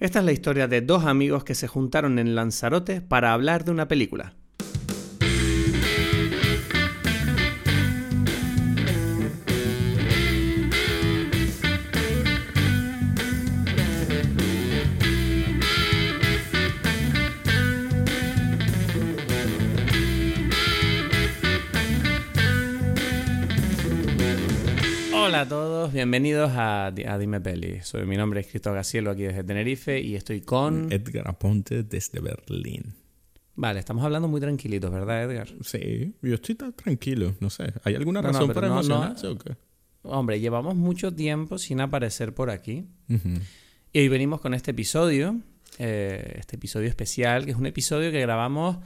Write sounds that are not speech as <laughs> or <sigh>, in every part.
Esta es la historia de dos amigos que se juntaron en Lanzarote para hablar de una película. Bienvenidos a, a Dime Peli. Soy, mi nombre es Cristo Gacielo aquí desde Tenerife y estoy con... Edgar Aponte desde Berlín. Vale, estamos hablando muy tranquilitos, ¿verdad, Edgar? Sí, yo estoy tan tranquilo, no sé. ¿Hay alguna No, no, razón para no, no. emocionarse o qué? Hombre, llevamos mucho tiempo sin aparecer por aquí y hoy venimos con este episodio, eh, este episodio especial, que es un episodio que grabamos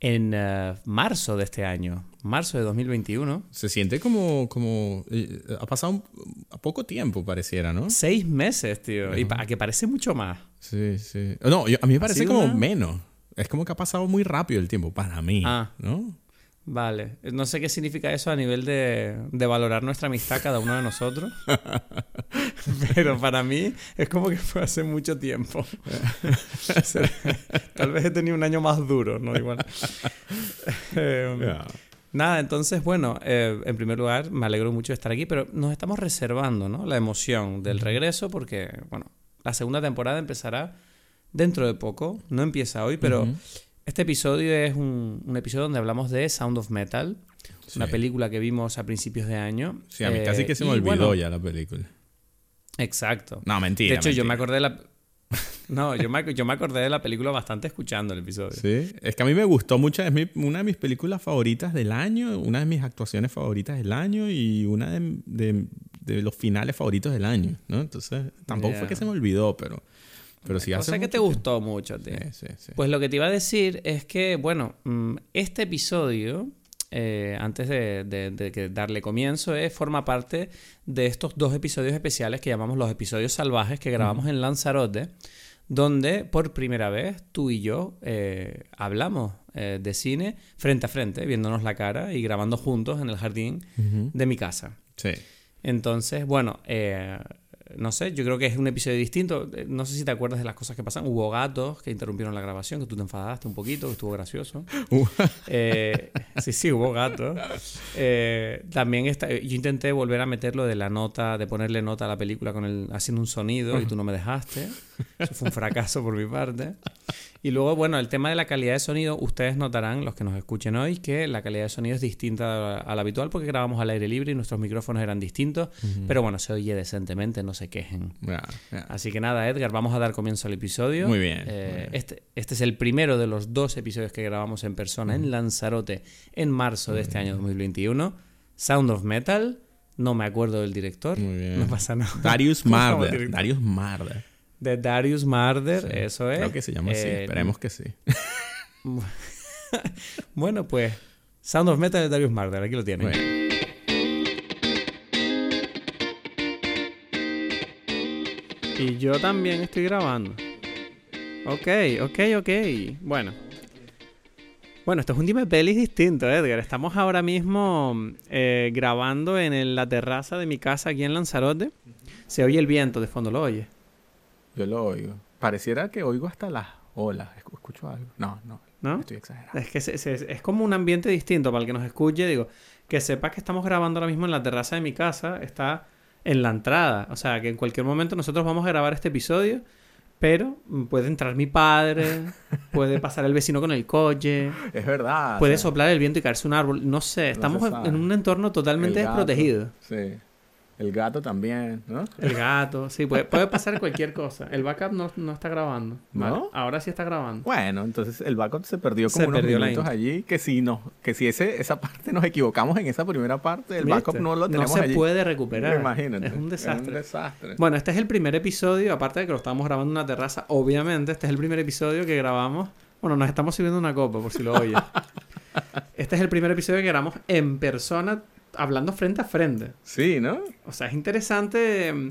en eh, marzo de este año, marzo de 2021. Se siente como... como eh, ha pasado un- a poco tiempo, pareciera, ¿no? Seis meses, tío, y pa- que parece mucho más. Sí, sí. No, yo- a mí me parece como una- menos. Es como que ha pasado muy rápido el tiempo, para mí. Ah. ¿No? Vale, no sé qué significa eso a nivel de, de valorar nuestra amistad cada uno de nosotros, <laughs> pero para mí es como que fue hace mucho tiempo. <laughs> Tal vez he tenido un año más duro, ¿no? Igual. Eh, Ya. Nada, entonces, bueno, eh, en primer lugar, me alegro mucho de estar aquí, pero nos estamos reservando, ¿no? La emoción del regreso porque, bueno, la segunda temporada empezará dentro de poco, no empieza hoy, pero. Este episodio es un, un episodio donde hablamos de Sound of Metal, una película que vimos a principios de año. Sí, a mí Eh, casi que se me olvidó bueno, ya la película. Exacto. No, mentira. de hecho, yo me acordé de la... <laughs> No, yo me, yo me acordé de la película bastante escuchando el episodio. Sí, es que a mí me gustó mucho, es mi- una de mis películas favoritas del año, una de mis actuaciones favoritas del año y una de, de- de los finales favoritos del año, ¿no? Entonces, tampoco fue que se me olvidó, pero, pero o sea que te tiempo. gustó mucho, tío. Sí, sí, sí. Pues lo que te iba a decir es que, bueno, mm, este episodio, eh, antes de, de- de que darle comienzo, eh, forma parte de estos dos episodios especiales que llamamos los episodios salvajes que grabamos en Lanzarote, donde por primera vez tú y yo eh, hablamos de cine frente a frente, viéndonos la cara y grabando juntos en el jardín de mi casa. Sí. Entonces, bueno, eh, no sé, yo creo que es un episodio distinto. Eh, No sé si te acuerdas de las cosas que pasan. Hubo gatos que interrumpieron la grabación, que tú te enfadaste un poquito, que estuvo gracioso. <laughs> Uh, Eh, sí, sí, hubo gatos. Eh, también está, yo intenté volver a meterlo de la nota, de ponerle nota a la película con el, haciendo un sonido y tú no me dejaste. Eso fue un fracaso por mi parte. Y luego, bueno, el tema de la calidad de sonido, ustedes notarán, los que nos escuchen hoy, que la calidad de sonido es distinta a la habitual porque grabamos al aire libre y nuestros micrófonos eran distintos. Pero bueno, se oye decentemente, no se quejen. ya, ya. Así que nada, Edgar, vamos a dar comienzo al episodio. Muy bien, Eh, muy bien. Este, este es el primero de los dos episodios que grabamos en persona en Lanzarote en marzo de este año 2021. Sound of Metal. No me acuerdo del director. Muy bien. No pasa nada. Darius ¿Cómo se llama el Marder. Darius Marder. De Darius Marder, Sí, eso es. Creo que se llama así, Eh, esperemos que sí. <laughs> Bueno, pues Sound of Metal de Darius Marder, aquí lo tienen. Y yo también estoy grabando. Ok, ok, ok. Bueno. Bueno, esto es un dime pelis distinto, Edgar. Estamos ahora mismo eh, grabando en el- la terraza de mi casa aquí en Lanzarote. Se oye el viento de fondo, ¿lo oye? Yo lo oigo. Pareciera que oigo hasta las olas. Escu- ¿Escucho algo? No, no. ¿No? Estoy exagerando. Es que se- se- es como un ambiente distinto para el que nos escuche. Digo, que sepas que estamos grabando ahora mismo en la terraza de mi casa. Está en la entrada. O sea, que en cualquier momento nosotros vamos a grabar este episodio. Pero puede entrar mi padre, <laughs> puede pasar el vecino con el coche, Es verdad. puede o sea, soplar el viento y caerse un árbol. No sé, estamos en- un entorno totalmente desprotegido. Sí. El gato también, ¿no? El gato, sí, puede, puede pasar cualquier cosa. El backup no, no está grabando. ¿No? Ahora sí está grabando. Bueno, entonces el backup se perdió como Se unos perdió minutos allí. Que si no, que si ese, esa parte nos equivocamos en esa primera parte, el backup no lo tenemos se allí. puede recuperar. Imagínate. Es un desastre. desastre. Bueno, este es el primer episodio, aparte de que lo estamos grabando en una terraza, obviamente, este es el primer episodio que grabamos. Bueno, nos estamos sirviendo una copa, por si lo oyes. <laughs> Este es el primer episodio que grabamos en persona, hablando frente a frente. Sí, ¿no? O sea, es interesante. mm,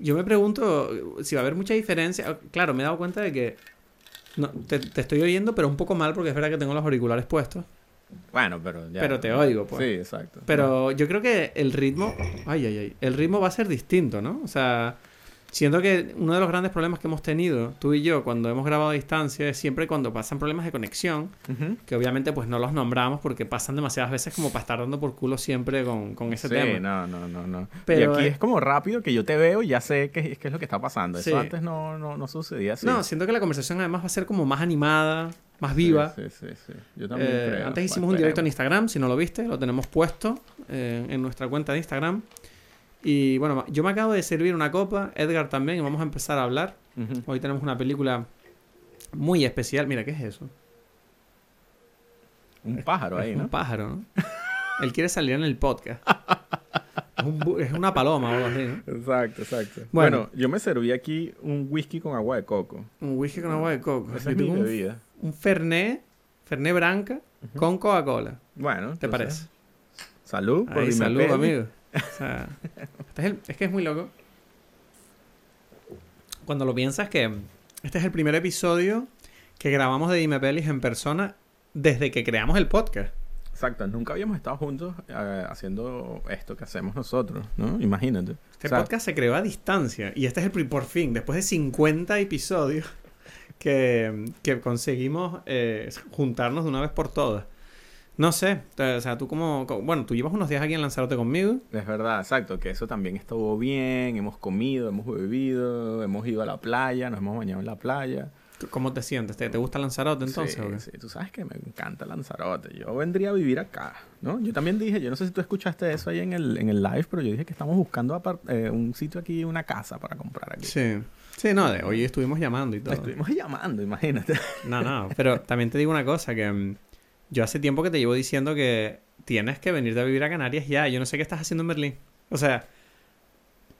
Yo me pregunto si va a haber mucha diferencia. Claro, me he dado cuenta de que. No, te, te estoy oyendo, pero un poco mal porque es verdad que tengo los auriculares puestos. Bueno, pero ya. Pero te oigo, pues. Sí, exacto. Pero yo creo que el ritmo. Ay, ay, ay. El ritmo va a ser distinto, ¿no? O sea. Siento que uno de los grandes problemas que hemos tenido, tú y yo, cuando hemos grabado a distancia, es siempre cuando pasan problemas de conexión, que obviamente pues no los nombramos porque pasan demasiadas veces como para estar dando por culo siempre con, con ese sí, tema. no, no, no, no. Pero, y aquí eh, es como rápido que yo te veo y ya sé qué, qué es lo que está pasando. Eso Sí. antes no, no, no sucedía así. No, siento que la conversación además va a ser como más animada, más viva. Sí, sí, sí. sí. Yo también Eh, creo. antes hicimos Bueno, un directo en. Instagram, si no lo viste, lo tenemos puesto eh, en nuestra cuenta de Instagram. Y bueno, yo me acabo de servir una copa, Edgar también, y vamos a empezar a hablar. Hoy tenemos una película muy especial. Mira, ¿qué es eso? Un pájaro ahí, Es un ¿no? pájaro, ¿no? Él quiere salir en el podcast. es, un bu- es una paloma o algo así, ¿no? Exacto, exacto. Bueno. Bueno, yo me serví aquí un whisky con agua de coco. Un whisky con agua de coco. Esa Yo es mi tengo un, bebida. un Fernet, Fernet Branca con Coca-Cola. Bueno, ¿Te entonces, parece? Salud. por salud, amigo. O sea, este es, el- es que es muy loco. Cuando lo piensas que este es el primer episodio que grabamos de Dime Pelis en persona desde que creamos el podcast. Exacto, nunca habíamos estado juntos eh, haciendo esto que hacemos nosotros, ¿no? Imagínate. Este O sea, podcast se creó a distancia y este es el por fin, después de 50 episodios, que, que conseguimos eh, juntarnos de una vez por todas. No sé, o sea, tú como, como- bueno, tú llevas unos días aquí en Lanzarote conmigo. Es verdad, exacto, que eso también estuvo bien, hemos comido, hemos bebido, hemos ido a la playa, nos hemos bañado en la playa. ¿Cómo te sientes? ¿Te, te gusta Lanzarote entonces? sí, o sí, tú sabes que me encanta Lanzarote, yo vendría a vivir acá, ¿no? Yo también dije, yo no sé si tú escuchaste eso ahí en el, en el live, pero yo dije que estamos buscando eh, un sitio aquí, una casa para comprar aquí. Sí. Sí, no, de hoy estuvimos llamando y todo. Estuvimos llamando, imagínate. No, no, pero también te digo una cosa, que mm, yo hace tiempo que te llevo diciendo que tienes que venirte a vivir a Canarias ya. Yo no sé qué estás haciendo en Berlín. O sea,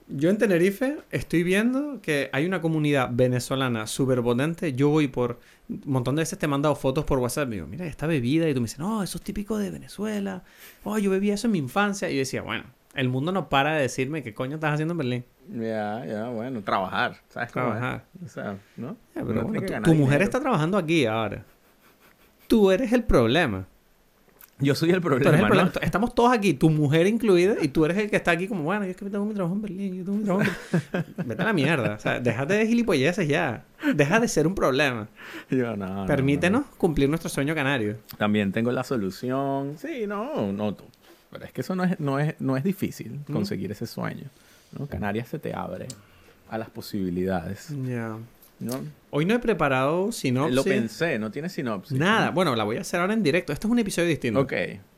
yo en Tenerife estoy viendo que hay una comunidad venezolana súper potente. Yo voy por... Un montón de veces te he mandado fotos por WhatsApp. Y digo, mira, esta bebida. Y tú me dices, no, eso es típico de Venezuela. Oh, yo bebía eso en mi infancia. Y yo decía, bueno, el mundo no para de decirme qué coño estás haciendo en Berlín. Ya, ya, bueno, trabajar, ¿sabes cómo es? Trabajar. O sea, ¿no? Pero bueno, tu, mujer está trabajando aquí ahora. Tú eres el problema. Yo soy el Tú problema, eres el ¿no? problema. Estamos todos aquí, tu mujer incluida, y tú eres el que está aquí como, bueno, yo es que tengo mi trabajo en Berlín, yo tengo mi trabajo en Berlín". Vete a la mierda. O sea, déjate de gilipolleces ya. Deja de ser un problema. Yo, no, no, Permítenos cumplir nuestro sueño canario. También tengo la solución. Sí, no, no. tú- Pero es que eso no es, no es, no es difícil, ¿Mm? conseguir ese sueño. Canarias se te abre a las posibilidades. Ya. ¿No? Hoy no he preparado sinopsis. Lo pensé, no tiene sinopsis. Nada. Bueno, la voy a hacer ahora en directo. Esto es un episodio distinto. Ok,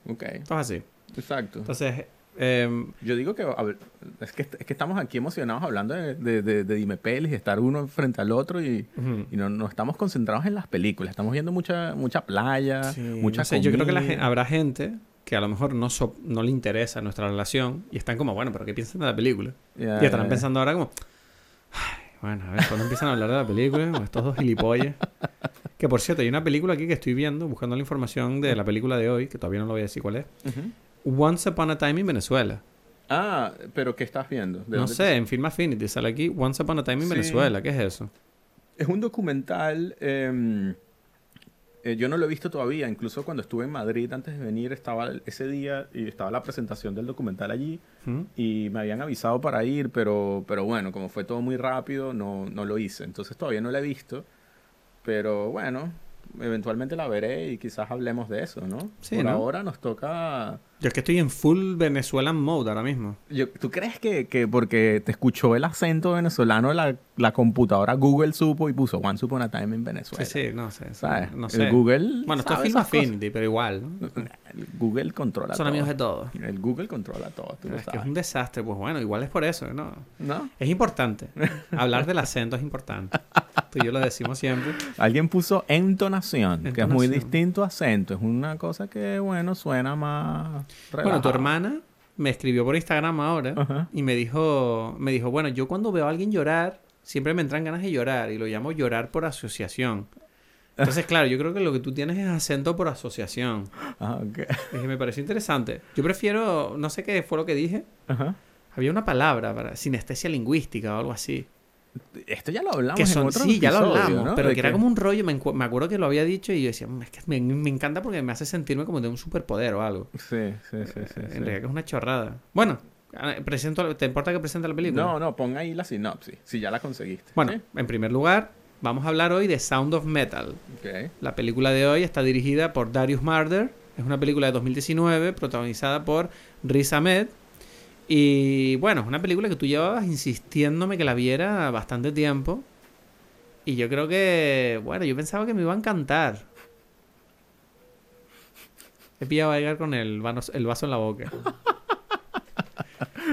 ok. Esto es así. Exacto. Entonces, em, Yo digo que, a ver, es que es que estamos aquí emocionados hablando de, de, de, de Dime Pelis, de estar uno frente al otro y, no, no estamos concentrados en las películas. Estamos viendo mucha mucha playa, Sí, mucha no sé, yo creo que la habrá gente que a lo mejor no, so- no le interesa nuestra relación y están como, bueno, pero ¿qué piensan de la película? Y estarán pensando ahora como, "Ay, bueno, a ver, cuando empiezan a hablar de la película, estos dos gilipollas. Que por cierto, hay una película aquí que estoy viendo, buscando la información de la película de hoy, que todavía no lo voy a decir cuál es. Once Upon a Time in Venezuela. Ah, pero ¿qué estás viendo? ¿De No sé, en Film Affinity sale aquí Once Upon a Time in Sí. Venezuela. ¿Qué es eso? Es un documental. em, eh, yo no lo he visto todavía. Incluso cuando estuve en Madrid antes de venir, estaba ese día y estaba la presentación del documental allí. ¿Mm? Y me habían avisado para ir, pero, pero bueno, como fue todo muy rápido, no, no lo hice. Entonces todavía no la he visto. Pero bueno, eventualmente la veré y quizás hablemos de eso, ¿no? Sí, Por ¿no? ahora nos toca... Yo es que estoy en full Venezuelan mode ahora mismo. Yo- ¿Tú crees que, que porque te escuchó el acento venezolano, la, la computadora Google supo y puso Once Upon a Time en Venezuela? Sí, sí, no sé. sí, ¿Sabes? No El sé. Google. Bueno, esto es Film. Affinity, pero igual, ¿no? <laughs> El Google controla Son todo. amigos de todos. El Google controla todo, tú lo Es que es un desastre. Pues bueno, igual es por eso, ¿no? ¿No? Es importante. Hablar del acento es importante. Tú y yo lo decimos siempre. Alguien puso entonación, que es muy Entonación. distinto a acento. Es una cosa que, bueno, suena más. Bueno, tu hermana me escribió por Instagram ahora Ajá. y me dijo, me dijo, bueno, yo cuando veo a alguien llorar, siempre me entran ganas de llorar y lo llamo llorar por asociación. Entonces, claro, yo creo que lo que tú tienes es acento por asociación. <gasps> Ah, ok. Dije, me pareció interesante. Yo prefiero, no sé qué fue lo que dije. Ajá. Había una palabra para sinestesia lingüística o algo así. Esto ya lo hablamos que son, en otro sí, ya lo episodio, hablamos, ¿no? pero que era como un rollo, me, acuerdo que lo había dicho y yo decía, "Mm, es que me, me encanta porque me hace sentirme como de un superpoder o algo. Sí, sí, sí, sí. en sí. realidad que es una chorrada. Bueno, Presento, ¿Te importa que presente la película? No, no, pon ahí la sinopsis, si ya la conseguiste. Bueno, ¿sí? en primer lugar, vamos a hablar hoy de Sound of Metal. Ok. La película de hoy está dirigida por Darius Marder. Es una película de 2019 protagonizada por Riz Ahmed. Y bueno, es una película que tú llevabas insistiéndome que la viera bastante tiempo. Y yo creo que, bueno, yo pensaba que me iba a encantar. He pillado a Edgar con el, vanos- el vaso en la boca.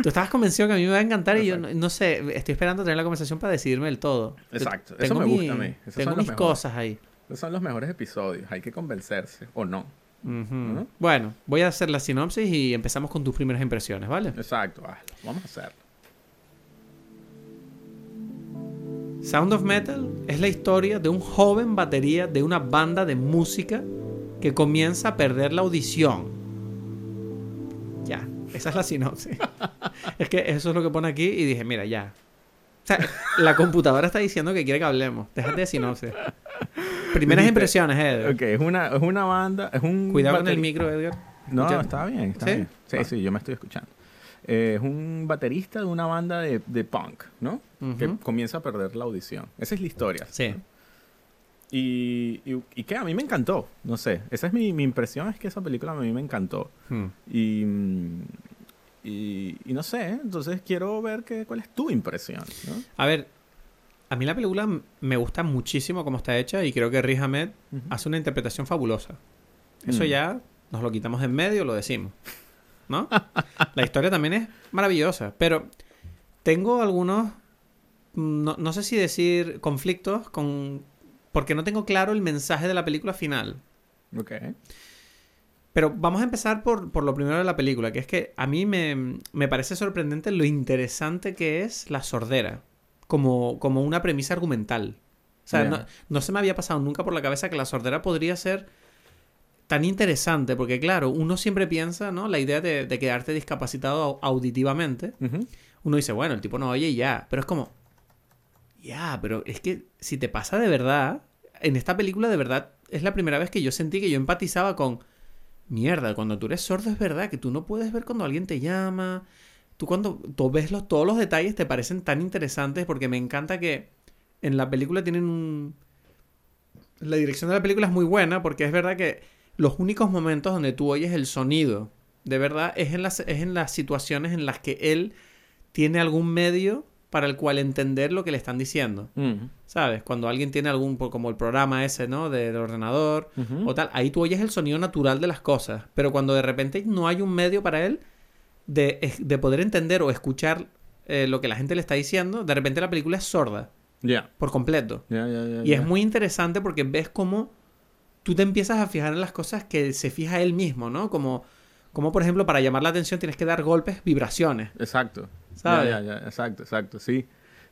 Tú estabas convencido que a mí me iba a encantar y yo no, no sé, estoy esperando tener la conversación para decidirme del todo. Yo Exacto, eso me mi- gusta a mí. Esos Tengo mis mejores. cosas ahí. Esos son los mejores episodios, hay que convencerse, o no. Ujú. Bueno, voy a hacer la sinopsis y empezamos con tus primeras impresiones, ¿vale? Exacto, hazlo. Vamos a hacerlo. Sound of Metal es la historia de un joven batería de una banda de música que comienza a perder la audición. Ya, esa es la sinopsis. <laughs> es que eso es lo que pone aquí y dije, mira, ya. O sea, la computadora está diciendo que quiere que hablemos. Déjate de sinopsis. Primeras Dijiste- impresiones, Edgar. Ok, es una, es una banda, es un... Cuidado con el micro, Edgar. No, Escucha. está bien, está ¿Sí? bien. Sí, sí, yo me estoy escuchando. Eh, es un baterista de una banda de, de punk, ¿no? Que comienza a perder la audición. Esa es la historia. Sí. Y, y, y que a mí me encantó, no sé. Esa es mi, mi impresión, es que esa película a mí me encantó. Hmm. Y, y, y no sé, entonces quiero ver que, cuál es tu impresión, ¿no? A ver, a mí la película me gusta muchísimo cómo está hecha y creo que Riz Ahmed hace una interpretación fabulosa. Eso Mm. ya nos lo quitamos de en medio, lo decimos. ¿No? <laughs> la historia también es maravillosa, pero tengo algunos, no, no sé si decir conflictos con... Porque no tengo claro el mensaje de la película final. Ok. Pero vamos a empezar por, por lo primero de la película, que es que a mí me, me parece sorprendente lo interesante que es la sordera, como, como una premisa argumental. O sea, no, no se me había pasado nunca por la cabeza que la sordera podría ser tan interesante, porque claro, uno siempre piensa, ¿no? La idea de, de quedarte discapacitado au- auditivamente. Uno dice, bueno, el tipo no oye y ya, pero es como, ya, pero es que si te pasa de verdad, en esta película de verdad es la primera vez que yo sentí que yo empatizaba con, mierda, cuando tú eres sordo es verdad que tú no puedes ver cuando alguien te llama, tú cuando tú ves los, todos los detalles te parecen tan interesantes porque me encanta que en la película tienen un... La dirección de la película es muy buena porque es verdad que los únicos momentos donde tú oyes el sonido, de verdad, es en las, es en las situaciones en las que él tiene algún medio para el cual entender lo que le están diciendo. ¿Sabes? Cuando alguien tiene algún, como el programa ese, ¿no? Del ordenador o tal, ahí tú oyes el sonido natural de las cosas. Pero cuando de repente no hay un medio para él de, de poder entender o escuchar eh, lo que la gente le está diciendo, de repente la película es sorda, Ya. por completo. Ya, ya, ya, Y es muy interesante porque ves cómo tú te empiezas a fijar en las cosas que se fija él mismo, ¿no? Como, como por ejemplo, para llamar la atención tienes que dar golpes, vibraciones. Exacto. ¿Sabes? Ya, ya, ya, exacto, exacto, sí.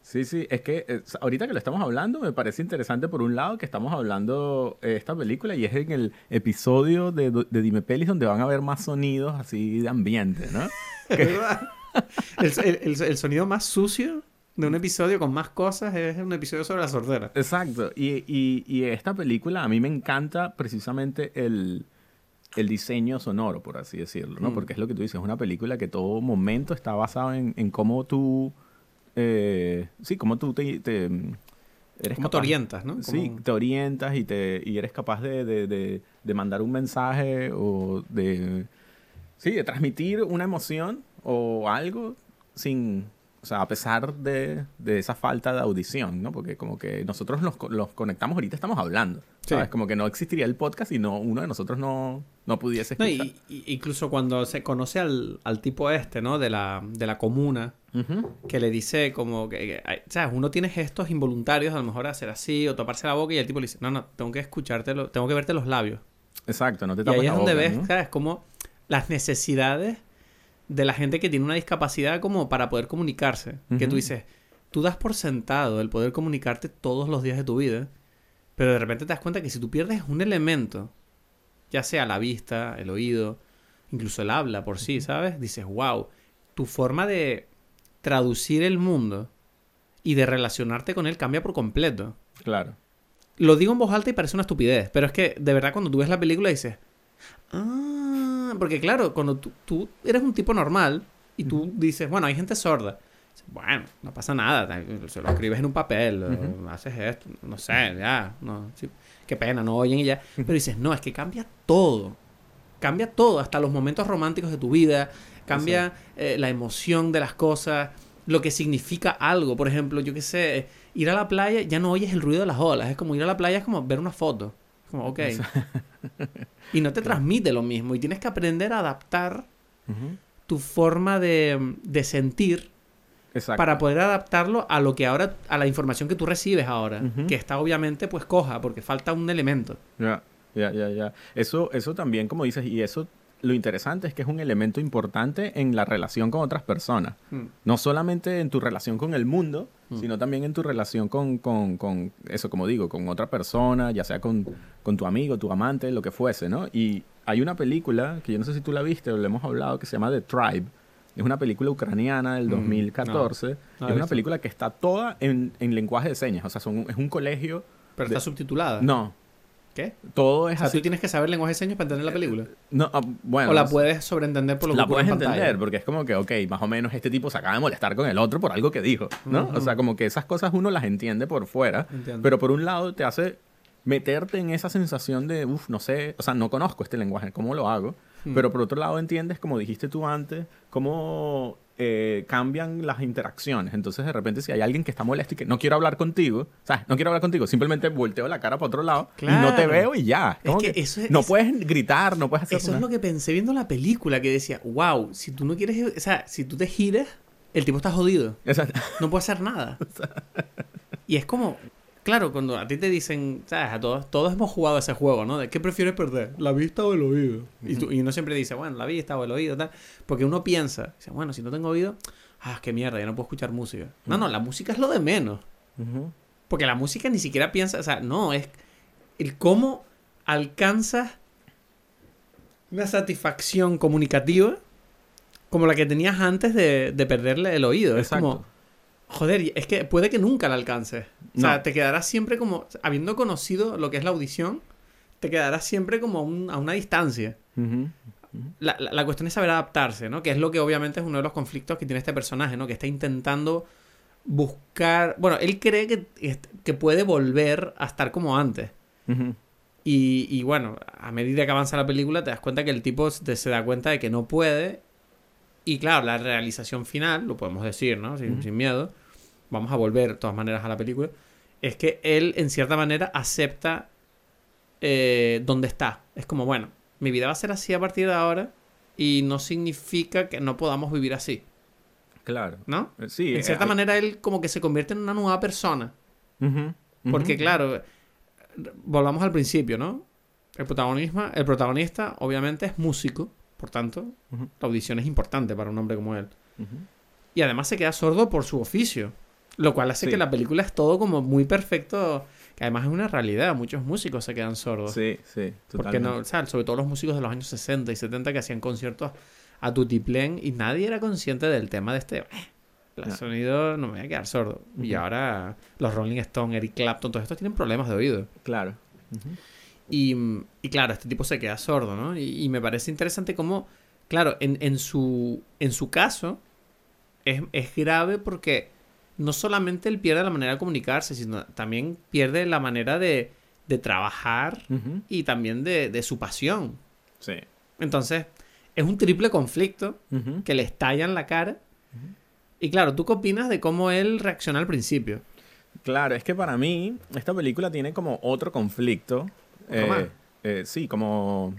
Sí, sí, es que eh, ahorita que lo estamos hablando me parece interesante por un lado que estamos hablando eh, esta película y es en el episodio de, de Dime Pelis donde van a haber más sonidos así de ambiente, ¿no? <laughs> ¿Verdad? el, el- el- el sonido más sucio de un episodio con más cosas es un episodio sobre la sordera. Exacto. Y, y, y esta película a mí me encanta precisamente el, el diseño sonoro, por así decirlo, ¿no? Mm. Porque es lo que tú dices, es una película que todo momento está basado en, en cómo tú... eh, sí, cómo tú te... te, mm, eres ¿Cómo te orientas, no? Sí, te orientas y, te, y eres capaz de, de, de, de mandar un mensaje o de... Sí, de transmitir una emoción o algo sin... O sea, a pesar de, de esa falta de audición, ¿no? Porque como que nosotros los, los conectamos ahorita, estamos hablando. ¿Sabes? Sí. Como que no existiría el podcast si no, uno de nosotros no, no pudiese No, escuchar. y, y- incluso cuando se conoce al, al tipo este, ¿no? De la, de la comuna, Que le dice como que, que, ¿sabes? Uno tiene gestos involuntarios, a lo mejor hacer así o taparse la boca y el tipo le dice, no, no, tengo que escuchártelo, tengo que verte los labios. Exacto, no te Y tapas ahí la es donde boca, ves, ¿no? ¿sabes? Como las necesidades de la gente que tiene una discapacidad como para poder comunicarse. Que tú dices, tú das por sentado el poder comunicarte todos los días de tu vida, pero de repente te das cuenta que si tú pierdes un elemento, ya sea la vista, el oído, incluso el habla por sí, ¿sabes? Dices, wow, tu forma de traducir el mundo y de relacionarte con él cambia por completo. Claro. Lo digo en voz alta y parece una estupidez, pero es que de verdad cuando tú ves la película dices, ah, porque claro, cuando tú, tú eres un tipo normal, Y tú dices, bueno, hay gente sorda. Bueno, no pasa nada, se lo escribes en un papel, haces esto, no sé, ya, no, sí, qué pena, no oyen y ya. Pero dices, no, es que cambia todo. Cambia todo, hasta los momentos románticos de tu vida, cambia eh, la emoción de las cosas, lo que significa algo. Por ejemplo, yo qué sé, ir a la playa, ya no oyes el ruido de las olas. Es como ir a la playa, es como ver una foto. Como, ok. <laughs> y no te transmite lo mismo. Y tienes que aprender a adaptar tu forma de, de sentir para poder adaptarlo a lo que ahora, a la información que tú recibes ahora, que está obviamente pues coja, porque falta un elemento. Ya, ya, ya, ya. Eso, eso también, como dices, y eso lo interesante es que es un elemento importante en la relación con otras personas. Hmm. No solamente en tu relación con el mundo, hmm. sino también en tu relación con, con, con, eso, como digo, con otra persona, ya sea con, con, tu amigo, tu amante, lo que fuese, ¿no? Y hay una película, que yo no sé si tú la viste o le hemos hablado, que se llama The Tribe. Es una película ucraniana del 2014. Hmm. es una película que está toda en, en, lenguaje de señas. O sea, son, es un colegio... Pero está subtitulada. No, ¿Qué? Todo es o sea, tú tienes que saber lenguaje de señas para entender la película. No, ah, bueno. O la puedes sobreentender por lo que La puedes entender, porque es como que, ok, más o menos este tipo se acaba de molestar con el otro por algo que dijo, ¿no? O sea, como que esas cosas uno las entiende por fuera, pero por un lado te hace meterte en esa sensación de, uff, no sé, o sea, no conozco este lenguaje, ¿cómo lo hago? Hmm. Pero por otro lado entiendes, como dijiste tú antes, cómo eh, cambian las interacciones. Entonces, de repente, si hay alguien que está molesto y que no quiero hablar contigo, ¿sabes? No quiero hablar contigo, simplemente volteo la cara para otro lado y no te veo y ya. Es que eso no puedes gritar, no puedes hacer Eso es lo que pensé viendo la película, que decía, wow, si tú no quieres, o sea, si tú te giras, el tipo está jodido. Exacto. No puede hacer nada. <laughs> y es como, Claro, cuando a ti te dicen, ¿sabes? A todos, todos hemos jugado ese juego, ¿no? De qué prefieres perder, la vista o el oído. y, uno siempre dice, bueno, la vista o el oído, tal. Porque uno piensa, dice, bueno, si no tengo oído, ah, qué mierda, ya no puedo escuchar música. No, no, la música es lo de menos. Porque la música ni siquiera piensa, o sea, no, es el cómo alcanzas una satisfacción comunicativa como la que tenías antes de, de perderle el oído. Es como Joder, es que puede que nunca la alcances. O sea, te quedarás siempre como, habiendo conocido lo que es la audición, te quedarás siempre como a, una distancia. La, cuestión es saber adaptarse, ¿no? Que es lo que obviamente es uno de los conflictos que tiene este personaje, ¿no? Que está intentando buscar... Bueno, él cree que, que puede volver a estar como antes. y, y, bueno, a medida que avanza la película te das cuenta que el tipo se da cuenta de que no puede y claro, la realización final, lo podemos decir, ¿no? Sin, miedo, vamos a volver de todas maneras a la película, es que él en cierta manera acepta eh, dónde está. Es como, bueno, mi vida va a ser así a partir de ahora y no significa que no podamos vivir así. Claro. ¿No? Eh, sí. En cierta manera él como que se convierte en una nueva persona. Porque claro, volvamos al principio, ¿no? El, protagonismo, el protagonista obviamente es músico por tanto, la audición es importante para un hombre como él. Y además se queda sordo por su oficio. Lo cual hace que la película es todo como muy perfecto. Que además es una realidad. Muchos músicos se quedan sordos. Sí, sí. Porque no, sobre todo los músicos de los años 60 y 70 que hacían conciertos a tutiplén y nadie era consciente del tema de este. El sonido no me voy a quedar sordo. Y ahora los Rolling Stones, Eric Clapton, todos estos tienen problemas de oído. Claro. Y, claro, este tipo se queda sordo, ¿no? Y, me parece interesante cómo, claro, en, en, su, en su caso es, grave porque no solamente él pierde la manera de comunicarse, sino también pierde la manera de, de trabajar y también de, de, su pasión. Sí. Entonces, es un triple conflicto que le estalla en la cara. Y claro, ¿tú qué opinas de cómo él reacciona al principio? Claro, es que para mí esta película tiene como otro conflicto eh, eh, sí, como,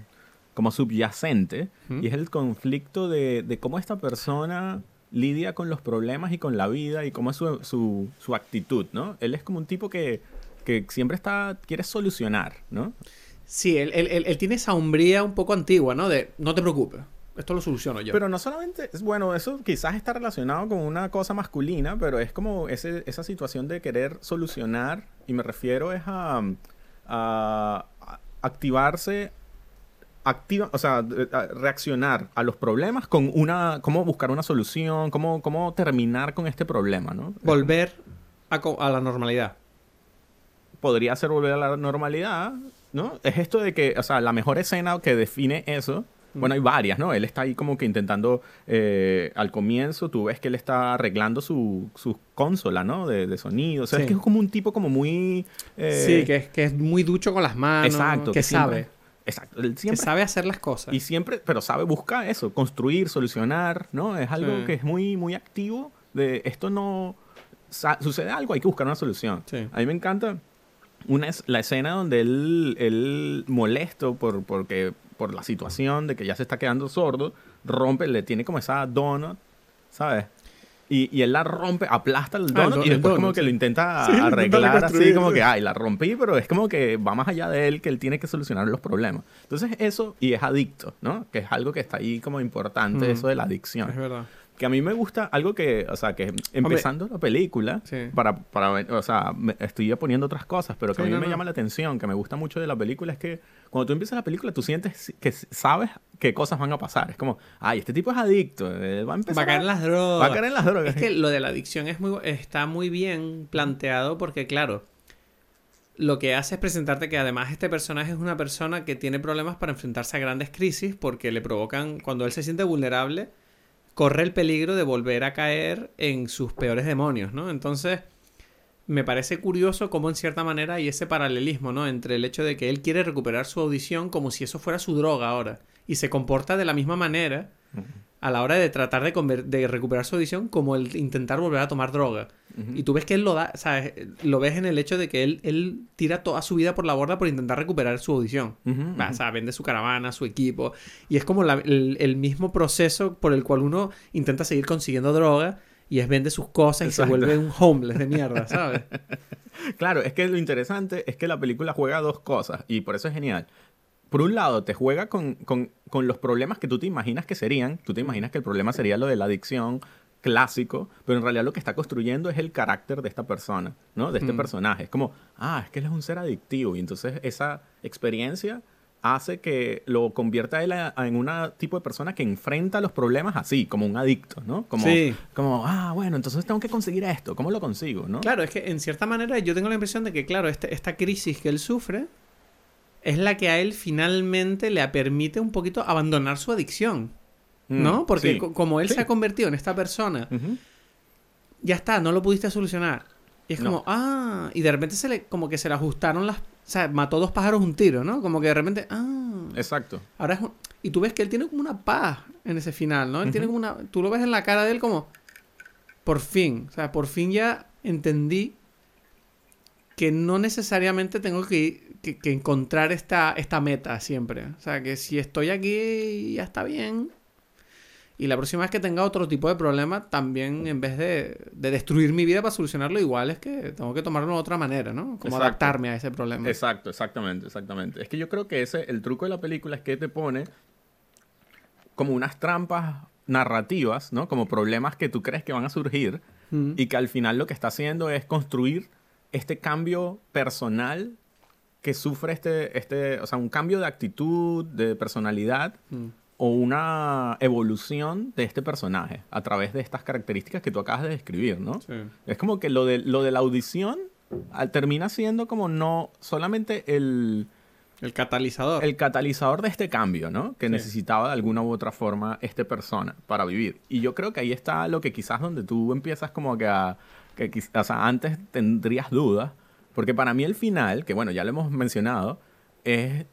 como subyacente. Y es el conflicto de, de, cómo esta persona lidia con los problemas y con la vida y cómo es su, su, su actitud, ¿no? Él es como un tipo que, que siempre está, quiere solucionar, ¿no? Sí, él, él, él, tiene esa hombría un poco antigua, ¿no? De no te preocupes, esto lo soluciono yo. Pero no solamente, es bueno, eso quizás está relacionado con una cosa masculina, pero es como ese, esa situación de querer solucionar, y me refiero es a, a, activarse, activa, o sea, reaccionar a los problemas con una, cómo buscar una solución, cómo, cómo terminar con este problema, ¿no? Volver a, la normalidad. Podría ser volver a la normalidad, ¿no? Es esto de que, o sea, la mejor escena que define eso Bueno, hay varias, ¿no? Él está ahí como que intentando, eh, al comienzo tú ves que él está arreglando su, su consola, ¿no? De, de sonido. O sea, es que es como un tipo como muy... eh, sí, que es, que es muy ducho con las manos. Exacto. Que sabe. Exacto. Él Que siempre sabe hacer las cosas. Y siempre, pero sabe buscar eso, construir, solucionar, ¿no? Es algo Sí. que es muy, muy activo de esto no... sucede algo, hay que buscar una solución. Sí. A mí me encanta una es, la escena donde él, él molesto por, porque, por la situación de que ya se está quedando sordo, rompe, le tiene como esa donut, ¿sabes? Y, y él la rompe, aplasta el Ah, el donut y después como donut, que <laughs> sí. lo intenta Sí, arreglar así, como que, ay, la rompí, pero es como que va más allá de él, que él tiene que solucionar los problemas. Entonces eso, y es adicto, ¿no? Que es algo que está ahí como importante, Mm. eso de la adicción. Es verdad. Que a mí me gusta algo que, o sea, que empezando la película, Sí. para, para, o sea, me- estoy ya poniendo otras cosas, pero que Sí, a mí no, me no. llama la atención, que me gusta mucho de la película, es que cuando tú empiezas la película, tú sientes que sabes qué cosas van a pasar. Es como, ay, este tipo es adicto, eh, va a empezar Va a caer en las drogas. va a caer en las drogas. Es que lo de la adicción es muy, está muy bien planteado porque, claro, lo que hace es presentarte que además este personaje es una persona que tiene problemas para enfrentarse a grandes crisis porque le provocan, cuando él se siente vulnerable, corre el peligro de volver a caer en sus peores demonios, ¿no? Entonces, me parece curioso cómo en cierta manera hay ese paralelismo, ¿no? Entre el hecho de que él quiere recuperar su audición como si eso fuera su droga ahora y se comporta de la misma manera a la hora de tratar de, recuperar su audición como el intentar volver a tomar droga. Y tú ves que él lo da, ¿sabes? Lo ves en el hecho de que él, él tira toda su vida por la borda por intentar recuperar su audición. Va. O sea, vende su caravana, su equipo. Y es como la- el, el mismo proceso por el cual uno intenta seguir consiguiendo droga y es vende sus cosas y se vuelve un homeless de mierda, <laughs> ¿sabes? Claro, es que lo interesante es que la película juega dos cosas y por eso es genial. Por un lado, te juega con, con- con los problemas que tú te imaginas que serían. Tú te imaginas que el problema sería lo de la adicción clásico, pero en realidad lo que está construyendo es el carácter de esta persona, ¿no? De este Mm. personaje. Es como, ah, es que él es un ser adictivo y entonces esa experiencia hace que lo convierta a él a- a- en un tipo de persona que enfrenta los problemas así, como un adicto, ¿no? Como, Sí. como, ah, bueno, entonces tengo que conseguir esto, ¿cómo lo consigo, no? Claro, es que en cierta manera yo tengo la impresión de que, claro, este- esta crisis que él sufre es la que a él finalmente le permite un poquito abandonar su adicción, Mm, ¿no? Porque sí. como él Sí. se ha convertido en esta persona, ya está, no lo pudiste solucionar. Y es No. como, ah, y de repente se le, como que se le ajustaron las, o sea, mató dos pájaros un tiro, ¿no? Como que de repente, ah, Exacto. ahora es un- y tú ves que él tiene como una paz en ese final, ¿no? Él tiene como una, tú lo ves en la cara de él como, por fin, o sea, por fin ya entendí que no necesariamente tengo que, que- que encontrar esta, esta meta siempre. O sea, que si estoy aquí ya está bien. Y la próxima vez que tenga otro tipo de problema, también en vez de, de destruir mi vida para solucionarlo, igual es que tengo que tomarlo de otra manera, ¿no? Como Exacto. adaptarme a ese problema. Exacto, exactamente, exactamente. Es que yo creo que ese, el truco de la película es que te pone como unas trampas narrativas, ¿no? Como problemas que tú crees que van a surgir Mm. y que al final lo que está haciendo es construir este cambio personal que sufre este, este, o sea, un cambio de actitud, de personalidad Mm. O una evolución de este personaje a través de estas características que tú acabas de describir, ¿no? Sí. Es como que lo de, lo de la audición al- termina siendo como no solamente el, El catalizador. el catalizador de este cambio, ¿no? Que Sí. necesitaba de alguna u otra forma esta persona para vivir. Y yo creo que ahí está lo que quizás donde tú empiezas como que a... Que, o sea, antes tendrías dudas, porque para mí el final, que bueno, ya lo hemos mencionado, es...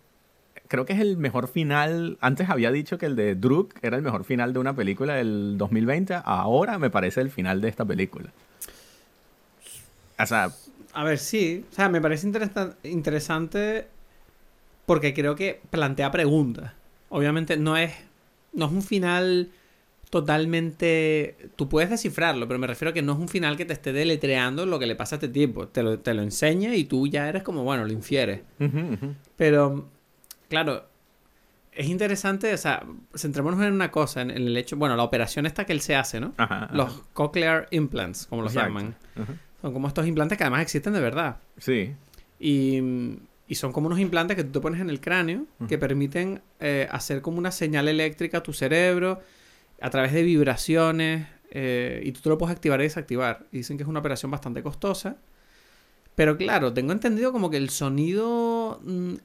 Creo que es el mejor final. Antes había dicho que el de Druk era el mejor final de una película del 2020. Ahora me parece el final de esta película. O sea, A ver, sí. O sea, me parece interesa- interesante porque creo que plantea preguntas. Obviamente no es, no es un final totalmente... Tú puedes descifrarlo, pero me refiero a que no es un final que te esté deletreando lo que le pasa a este tipo. Te lo, te lo enseña y tú ya eres como, bueno, lo infieres. Pero, claro, es interesante, o sea, centrémonos en una cosa, en, el hecho, bueno, la operación esta que él se hace, ¿no? Ajá, ajá. Los cochlear implants, como los Exacto. llaman. Ajá. Son como estos implantes que además existen de verdad. Sí. Y, y son como unos implantes que tú te pones en el cráneo que permiten eh, hacer como una señal eléctrica a tu cerebro a través de vibraciones eh, y tú te lo puedes activar y desactivar. Y dicen que es una operación bastante costosa. Pero claro, tengo entendido como que el sonido mm,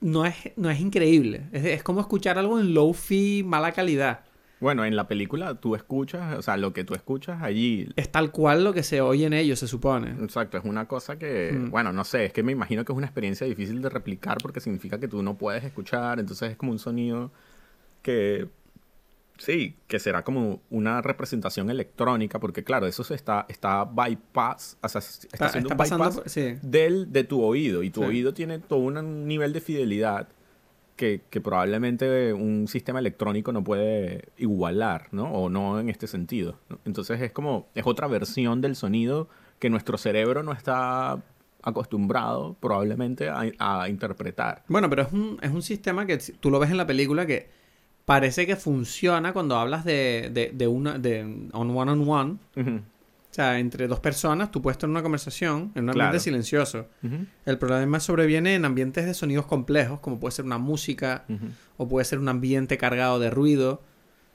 no es, no es increíble. Es, es como escuchar algo en low-fi, mala calidad. Bueno, en la película tú escuchas, o sea, lo que tú escuchas allí. Es tal cual lo que se oye en ellos, se supone. Exacto, es una cosa que, Mm. bueno, no sé, es que me imagino que es una experiencia difícil de replicar porque significa que tú no puedes escuchar, entonces es como un sonido que, sí, que será como una representación electrónica, porque claro, eso se está, está bypass, o sea, está, Está, haciendo está un bypass por- sí. del, de tu oído, y tu Sí. oído tiene todo un nivel de fidelidad que, que probablemente un sistema electrónico no puede igualar, ¿no? O no en este sentido. ¿no? Entonces es como, es otra versión del sonido que nuestro cerebro no está acostumbrado probablemente a, a interpretar. Bueno, pero es un, es un sistema que tú lo ves en la película que parece que funciona cuando hablas de, de, de una... de on one on one. O sea, entre dos personas, tú puedes tener una conversación en un ambiente Claro. silencioso. El problema sobreviene en ambientes de sonidos complejos, como puede ser una música o puede ser un ambiente cargado de ruido.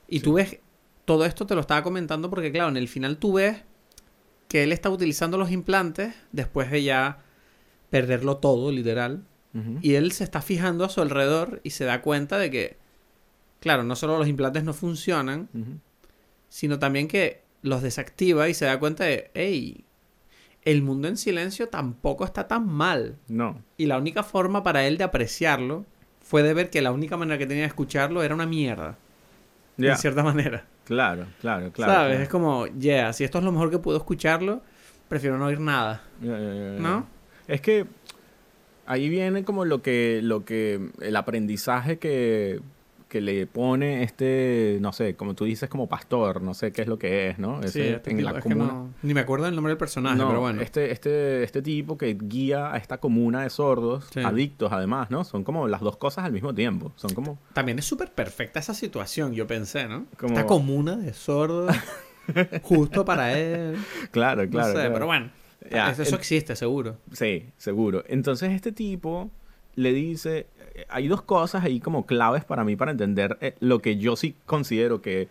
Y Sí. tú ves, todo esto te lo estaba comentando porque, claro, en el final tú ves que él está utilizando los implantes después de ya perderlo todo, literal. Y él se está fijando a su alrededor y se da cuenta de que, claro, no solo los implantes no funcionan, sino también que los desactiva y se da cuenta de, hey, el mundo en silencio tampoco está tan mal. No. Y la única forma para él de apreciarlo fue de ver que la única manera que tenía de escucharlo era una mierda. En cierta <laughs> manera. Claro, claro, claro. ¿Sabes? claro. Es como, yeah, si esto es lo mejor que puedo escucharlo, prefiero no oír nada. ¿No? Es que ahí viene como lo que, lo que, el aprendizaje que, que le pone este, no sé, como tú dices, como pastor, no sé qué es lo que es, ¿no? Sí, Ese, este en tipo- la es que comuna. no- ni me acuerdo el nombre del personaje, No, pero bueno. este, este, este tipo que guía a esta comuna de sordos, Sí. adictos además, ¿no? Son como las dos cosas al mismo tiempo. Son como... También es súper perfecta esa situación, yo pensé, ¿no? Como- Esta comuna de sordos, <laughs> justo para él. Claro, claro. no sé, claro. pero bueno. Ya, eso, el- existe, seguro. Sí, seguro. Entonces este tipo le dice, hay dos cosas ahí como claves para mí para entender eh, lo que yo sí considero que,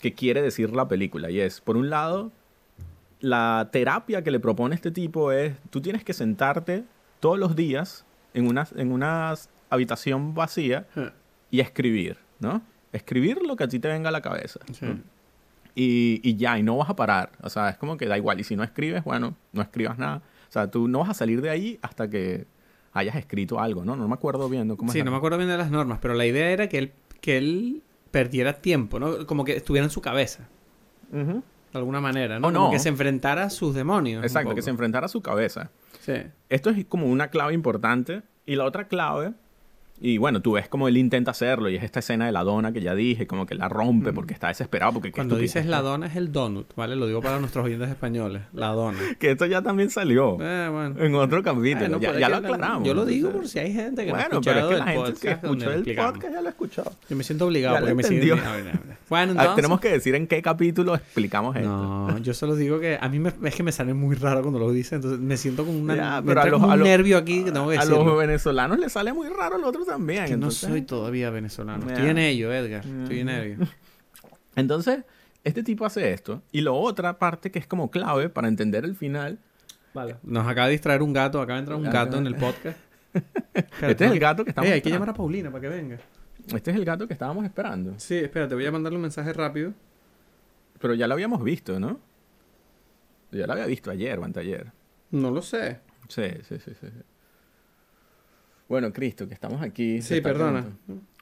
que quiere decir la película. Y es, por un lado, la terapia que le propone este tipo es, tú tienes que sentarte todos los días en una, en una habitación vacía y escribir, ¿no? Escribir lo que a ti te venga a la cabeza. Sí. ¿no? Y, y ya, y no vas a parar. O sea, es como que da igual. Y si no escribes, bueno, no escribas nada. O sea, tú no vas a salir de ahí hasta que hayas escrito algo, ¿no? No me acuerdo bien ¿no? cómo es Sí, no me acuerdo bien de las normas, pero la idea era que él, que él perdiera tiempo, ¿no? Como que estuviera en su cabeza, de alguna manera, ¿no? Oh, Como no. que se enfrentara a sus demonios. Exacto, que se enfrentara a su cabeza. Sí. Esto es como una clave importante. Y la otra clave, y bueno, tú ves como él intenta hacerlo, y es esta escena de la dona que ya dije, como que la rompe porque está desesperado. Porque Cuando dices la dona es el donut, ¿vale? Lo digo para nuestros oyentes españoles. La dona. <laughs> Que esto ya también salió Eh, bueno. en otro capítulo. Bueno, ya lo la- aclaramos. Yo lo digo por si hay gente que no ha Bueno, pero es escuchado que la gente que escuchó el podcast ya lo escuchó. Yo me siento obligado Ya lo porque me siguen... bueno, bueno. <laughs> Bueno, Ah, entonces... tenemos que decir en qué capítulo explicamos esto. No, yo solo digo que a mí me, es que me sale muy raro cuando lo dicen, entonces me siento como una, Ya, me pero a entra los- como a un los- nervio aquí que tengo que a los venezolanos les sale muy raro el otro también. que no soy todavía venezolano. Ya. Estoy en ello, Edgar. Estoy en ello. <laughs> entonces, este tipo hace esto. Y la otra parte que es como clave para entender el final. Vale. Nos acaba de distraer un gato, acaba de entrar un gato en el podcast. <laughs> Este es el gato que estamos Eh, hay que llamar a Paulina para que venga. Este es el gato que estábamos esperando. Sí, espérate, voy a mandarle un mensaje rápido. Pero ya lo habíamos visto, ¿no? Ya lo había visto ayer o anteayer. No lo sé. Sí, sí, sí, sí. Bueno, Cristo, que estamos aquí. se Sí, perdona.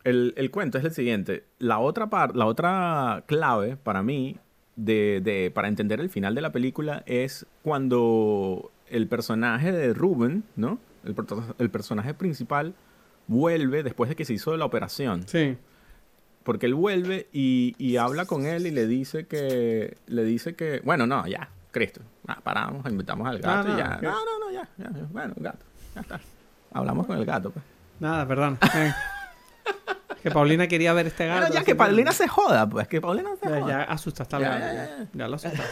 El, el cuento es el siguiente. La otra, par- la otra clave para mí, de, de- para entender el final de la película, es cuando el personaje de Ruben, ¿no? El, el personaje principal vuelve después de que se hizo la operación. Sí. Porque él vuelve y, y habla con él y le dice que... Le dice que... Bueno, no, ya. Cristo. Ah, paramos, invitamos al gato no, y ya. No, no, no, ya, ya, ya. Bueno, gato. Ya está. Hablamos con el gato, pues. Nada, perdón. Que Paulina quería ver este gato. Bueno, ya que Paulina se joda, pues. Que Paulina se Ya, joda. ya asustaste al gato. ya, lo asustaste.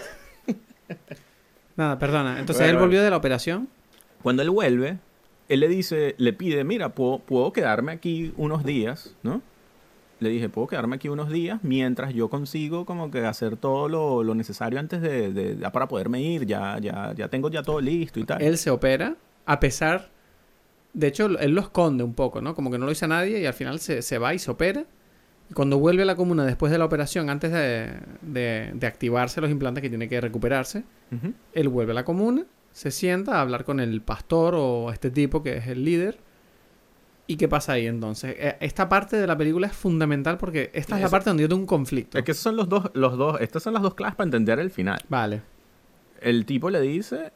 <laughs> Nada, perdona. Entonces Bueno, él bueno. volvió de la operación. Cuando él vuelve, él le dice, le pide, mira, puedo, puedo quedarme aquí unos días, ¿no? Le dije, puedo quedarme aquí unos días mientras yo consigo como que hacer todo lo, lo necesario antes de, de- ya para poderme ir, ya, ya, ya tengo ya todo listo y tal. Él se opera a pesar De hecho, él lo esconde un poco, ¿no? Como que no lo dice a nadie y al final se, se va y se opera. Y cuando vuelve a la comuna después de la operación, antes de, de- de activarse los implantes que tiene que recuperarse, él vuelve a la comuna, se sienta a hablar con el pastor o este tipo que es el líder. ¿Y qué pasa ahí entonces? Eh, Esta parte de la película es fundamental porque esta es la parte donde yo tengo un conflicto. Es que esos son los dos, los dos, estas son las dos claves para entender el final. Vale. El tipo le dice,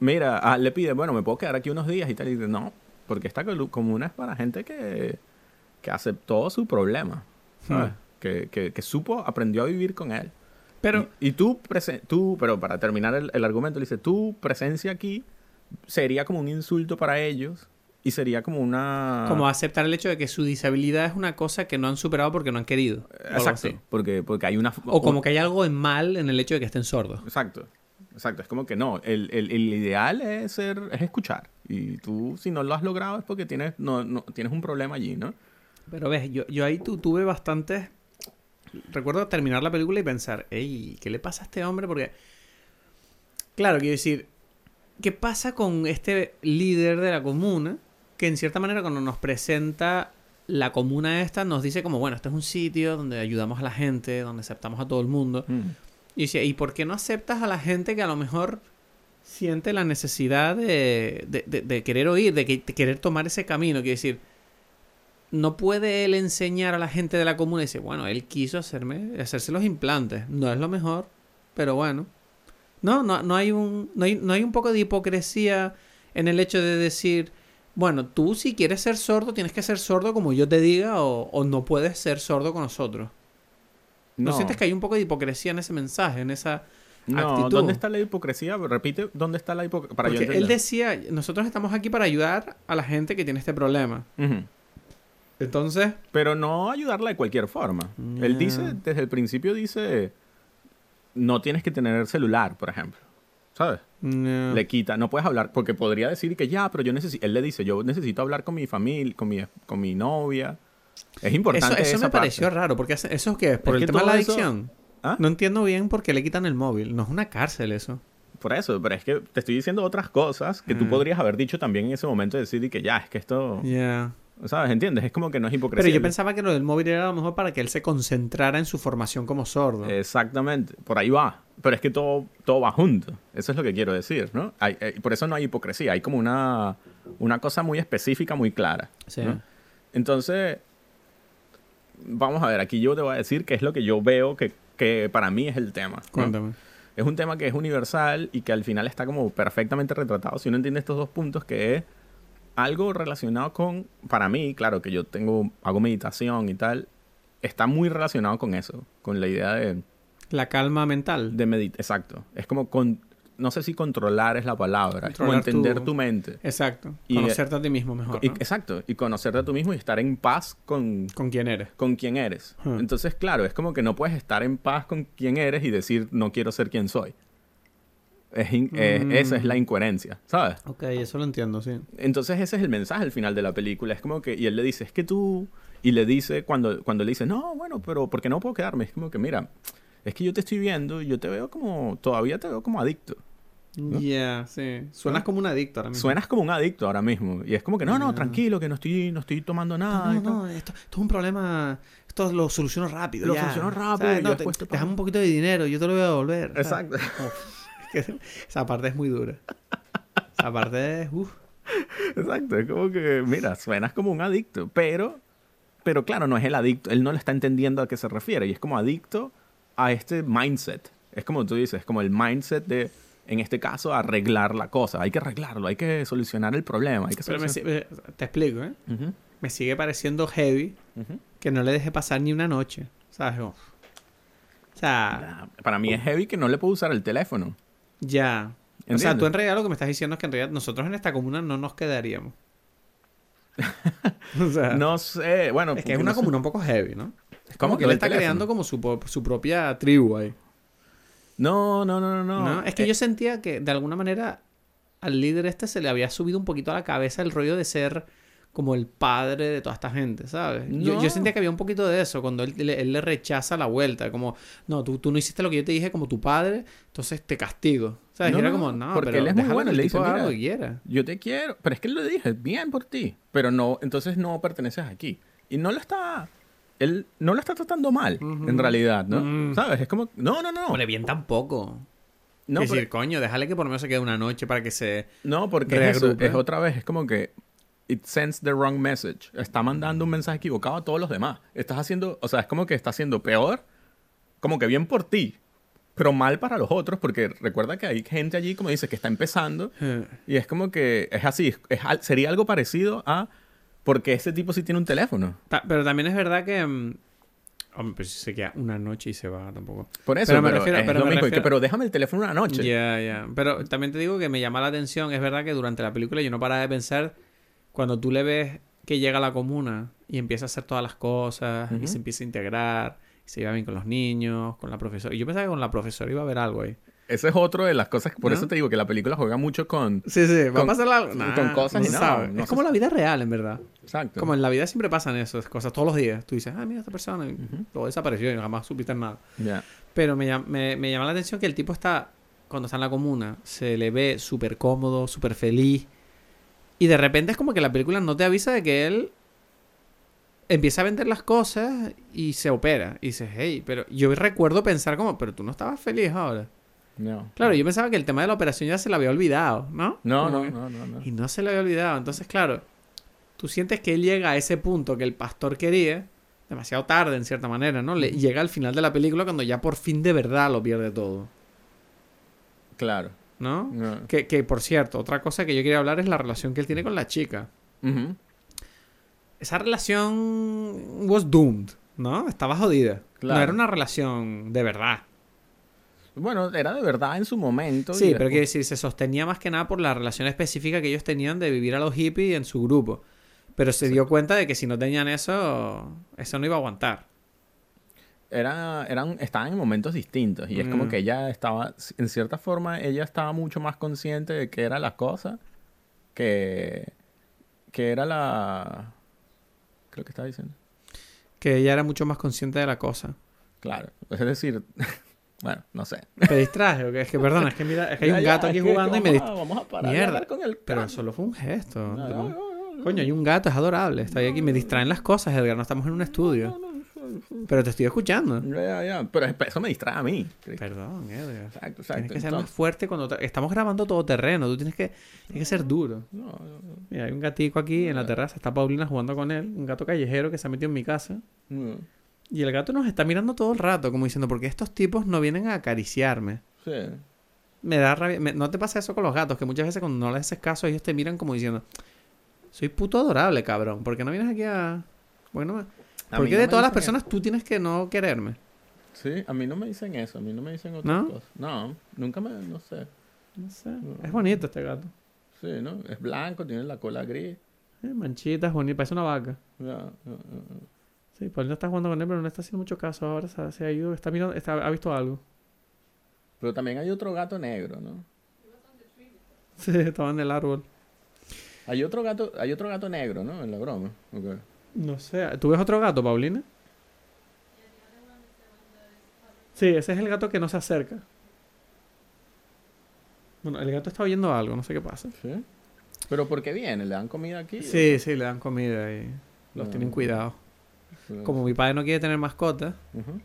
mira, ah, le pide, bueno, me puedo quedar aquí unos días y tal. Y dice, no, porque esta comuna es para gente que, que aceptó su problema, ¿sabes? Hmm. Que, que, que supo, aprendió a vivir con él. Pero, Y, y tú, tú, pero para terminar el, el argumento, le dice, tu presencia aquí sería como un insulto para ellos y sería como una... como aceptar el hecho de que su disabilidad es una cosa que no han superado porque no han querido. o Exacto, porque, porque hay una... O como que hay algo en mal en el hecho de que estén sordos. Exacto, exacto. Es como que no, el, el- el ideal es ser, es escuchar. Y tú, si no lo has logrado, es porque tienes, no, no, tienes un problema allí, ¿no? Pero ves, yo, yo ahí tu- tuve bastantes... Recuerdo terminar la película y pensar, ey, ¿qué le pasa a este hombre? Porque, claro, quiero decir, ¿qué pasa con este líder de la comuna? Que en cierta manera cuando nos presenta la comuna esta, nos dice como, bueno, este es un sitio donde ayudamos a la gente, donde aceptamos a todo el mundo. Y decía, ¿y por qué no aceptas a la gente que a lo mejor siente la necesidad de, de- de- querer oír, de, que- querer tomar ese camino? Quiero decir, no puede él enseñar a la gente de la comuna y decir, bueno, él quiso hacerme, hacerse los implantes. No es lo mejor, pero bueno. No, no, no hay un, no hay, no hay un poco de hipocresía en el hecho de decir, bueno, tú si quieres ser sordo, tienes que ser sordo como yo te diga, o no puedes ser sordo con nosotros. ¿No, sientes que hay un poco de hipocresía en ese mensaje, en esa No, actitud? ¿dónde está la hipocresía? Repite, ¿dónde está la hipocresía? Para yo Porque él decía, nosotros estamos aquí para ayudar a la gente que tiene este problema. Entonces, Pero no ayudarla de cualquier forma. Él dice, desde el principio dice, no tienes que tener celular, por ejemplo. ¿Sabes? Le quita, no puedes hablar, porque podría decir que ya, pero yo necesito, él le dice, yo necesito hablar con mi familia, con mi, con mi novia. Es importante eso esa me pareció parte. raro, porque eso es que es por Es el que tema de la eso- adicción. ¿Ah? No entiendo bien por qué le quitan el móvil. No es una cárcel eso. Por eso, pero es que te estoy diciendo otras cosas que tú Mm. podrías haber dicho también en ese momento, decir y que ya, es que esto, Ya. ¿sabes? ¿Entiendes? Es como que no es hipocresía. Pero yo pensaba que lo del móvil era a lo mejor para que él se concentrara en su formación como sordo. Exactamente, por ahí va. Pero es que todo, todo va junto. Eso es lo que quiero decir, ¿no? Hay- eh, por eso no hay hipocresía. Hay como una, una cosa muy específica, muy clara. Sí. ¿no? Entonces, vamos a ver, aquí yo te voy a decir qué es lo que yo veo que, que para mí es el tema. ¿no? Cuéntame. Es un tema que es universal y que al final está como perfectamente retratado. Si uno entiende estos dos puntos, que es algo relacionado con, para mí, claro, que yo tengo, hago meditación y tal, está muy relacionado con eso, con la idea de, La calma mental. de meditar. Exacto. Es como, con, no sé si controlar es la palabra, es como tu- entender tu, mente. Exacto. Y- Conocerte a ti mismo mejor. Y- ¿no? exacto. Y conocerte a tú mismo y estar en paz con, Con quién eres. con quién eres. Hmm. Entonces, claro, es como que no puedes estar en paz con quién eres y decir no quiero ser quien soy. Es in- eh, Mm. esa es la incoherencia, ¿sabes? Ok, eso lo entiendo, sí. Entonces ese es el mensaje al final de la película. Es como que, y él le dice, es que tú, y le dice, cuando, cuando le dice, no, bueno, pero ¿por qué no puedo quedarme? Es como que, mira, es que yo te estoy viendo y yo te veo como, todavía te veo como adicto. Ya, sí. Suenas ¿No? como un adicto ahora mismo. Suenas como un adicto ahora mismo. Y es como que, no, no, tranquilo, que no estoy, no estoy tomando nada. No, tal". no, esto, esto es un problema. Esto lo soluciono rápido. Lo ya. soluciono rápido y No, te- te pago. un poquito de dinero, yo te lo voy a devolver. Exacto. <laughs> Esa parte es muy dura. Esa parte es. uf. Exacto, es como que, mira, suenas como un adicto, pero, pero claro, no es el adicto, él no le está entendiendo a qué se refiere, y es como adicto a este mindset. Es como tú dices, como el mindset de, en este caso, arreglar la cosa. Hay que arreglarlo, hay que solucionar el problema, hay que Pero me solucionar... eh, te explico, ¿eh? Me sigue pareciendo heavy que no le deje pasar ni una noche. ¿Sabes? Uf. O sea, Para mí es heavy que no le puedo usar el teléfono. ya. O sea, tú en realidad lo que me estás diciendo es que en realidad nosotros en esta comuna no nos quedaríamos. <laughs> o sea, No sé, bueno... es que es una no sé- comuna un poco heavy, ¿no? Es ¿Cómo como que él está teléfono? creando como su, su propia tribu ahí. No, no, no, no, no. Es que Eh, yo sentía que de alguna manera al líder este se le había subido un poquito a la cabeza el rollo de ser como el padre de toda esta gente, ¿sabes? Yo, No. yo sentía que había un poquito de eso cuando él, le- él le rechaza la vuelta, como, no, tú, tú no hiciste lo que yo te dije como tu padre, entonces te castigo, sea, No, era como, no, porque pero él es muy bueno, le dice, "Mira, quiera. Yo te quiero, pero es que él lo dije, bien por ti, pero no, entonces no perteneces aquí. Y no lo está, él no lo está tratando mal, en realidad, ¿no? Mm. ¿Sabes? Es como, no, no, no. Hombre, bien tampoco. no, es pero- decir, coño, déjale que por lo menos se quede una noche para que se... no, porque es, eso, reagrupe. es otra vez, es como que it sends the wrong message. Está mandando un mensaje equivocado a todos los demás. Estás haciendo, o sea, es como que está haciendo peor, como que bien por ti, pero mal para los otros, porque recuerda que hay gente allí, como dices, que está empezando Y es como que es así, es sería algo parecido a porque ese tipo sí tiene un teléfono. Ta- Pero también es verdad que... mm, Hombre, pues si se queda una noche y se va tampoco. Por eso, Pero pero, me refiero- es pero lo me mismo. y que, refiero- pero déjame el teléfono una noche. Ya, ya. Pero también te digo que me llama la atención. Es verdad que durante la película yo no paraba de pensar cuando tú le ves que llega a la comuna y empieza a hacer todas las cosas y Ujú. se empieza a integrar, y se lleva bien con los niños, con la profesora. Y yo pensaba que con la profesora iba a haber algo ahí. Ese es otro de las cosas, por ¿No? eso te digo que la película juega mucho con... Sí, sí, va Con- a pasar algo. con cosas y se no, no es como la vida real, en verdad. Exacto. Como en la vida siempre pasan esas cosas todos los días. Tú dices, ah, mira esta persona, y Ujú. luego desapareció y jamás supiste nada. Ya. Pero me, me, me llama la atención que el tipo está, cuando está en la comuna, se le ve súper cómodo, súper feliz. Y de repente es como que la película no te avisa de que él empieza a vender las cosas y se opera. Y dices, hey, pero yo recuerdo pensar como, pero tú no estabas feliz ahora. No. Claro, yo pensaba que el tema de la operación ya se le había olvidado, ¿no? No, no, no, no, no. Y no se le había olvidado. Entonces, claro, tú sientes que él llega a ese punto que el pastor quería, demasiado tarde en cierta manera, ¿no? Le, llega al final de la película cuando ya por fin de verdad lo pierde todo, Claro. ¿no? No. Que, que, por cierto, otra cosa que yo quería hablar es la relación que él tiene con la chica. Esa relación was doomed, ¿no? Estaba jodida. Claro. No era una relación de verdad. Bueno, era de verdad en su momento. Sí, pero después- quiero decir, se sostenía más que nada por la relación específica que ellos tenían de vivir a los hippies en su grupo. Pero se dio cuenta de que si no tenían eso, eso no iba a aguantar. era, eran, estaban en momentos distintos. Y es como Mm. que ella estaba, en cierta forma, ella estaba mucho más consciente de qué era la cosa que, que era la... Creo que estaba diciendo. Que ella era mucho más consciente de la cosa. Claro. Es decir, <laughs> bueno, no sé. ¿Te distraje o qué? Es que, perdón, es que mira, es que hay <laughs> un gato aquí que jugando y me a- Vamos a parar Mierda. con el Pero solo fue un gesto. No, no, Coño, hay un gato, es adorable. Está ahí aquí, me distraen las cosas, Edgar. No estamos en un estudio. Pero te estoy escuchando. Ya, ya, ya. Pero es- eso me distrae a mí. Perdón, Edgar. Exacto, exacto. Tienes que ser Entonces- más fuerte cuando te- estamos grabando todo terreno. Tú tienes que, tienes que ser duro. No, no, no, Mira, hay un gatico aquí en la terraza. Está Paulina jugando con él. Un gato callejero que se ha metido en mi casa. no. Y el gato nos está mirando todo el rato, como diciendo, ¿por qué estos tipos no vienen a acariciarme? Sí. Me da rabia. me- ¿No te pasa eso con los gatos? Que muchas veces cuando no les haces caso, ellos te miran como diciendo, soy puto adorable, cabrón. ¿Por qué no vienes aquí a...? Bueno, A ¿Por qué no de todas las personas tú tienes que no quererme? eso. Sí, a mí no me dicen eso. A mí no me dicen otras ¿No? cosas. No, nunca me... No sé. No sé. Es bonito este gato. Sí, ¿no? Es blanco, tiene la cola gris. Eh, manchitas, bonito. Parece una vaca. Ya, ya, ya. Sí, Paulina está jugando con él, pero no le está haciendo mucho caso. Ahora se, se ha ido. Está mirando, está, ha visto algo. Pero también hay otro gato negro, ¿no? <laughs> Sí, estaba en el árbol. Hay otro gato, hay otro gato negro, ¿no? En la broma. Ok. No sé. ¿Tú ves otro gato, Paulina? Sí, ese es el gato que no se acerca. Bueno, el gato está oyendo algo, no sé qué pasa. ¿Sí? ¿Pero por qué viene? ¿Le dan comida aquí? Sí, sí, le dan comida y los No. tienen cuidado. Sí. Como mi padre no quiere tener mascotas,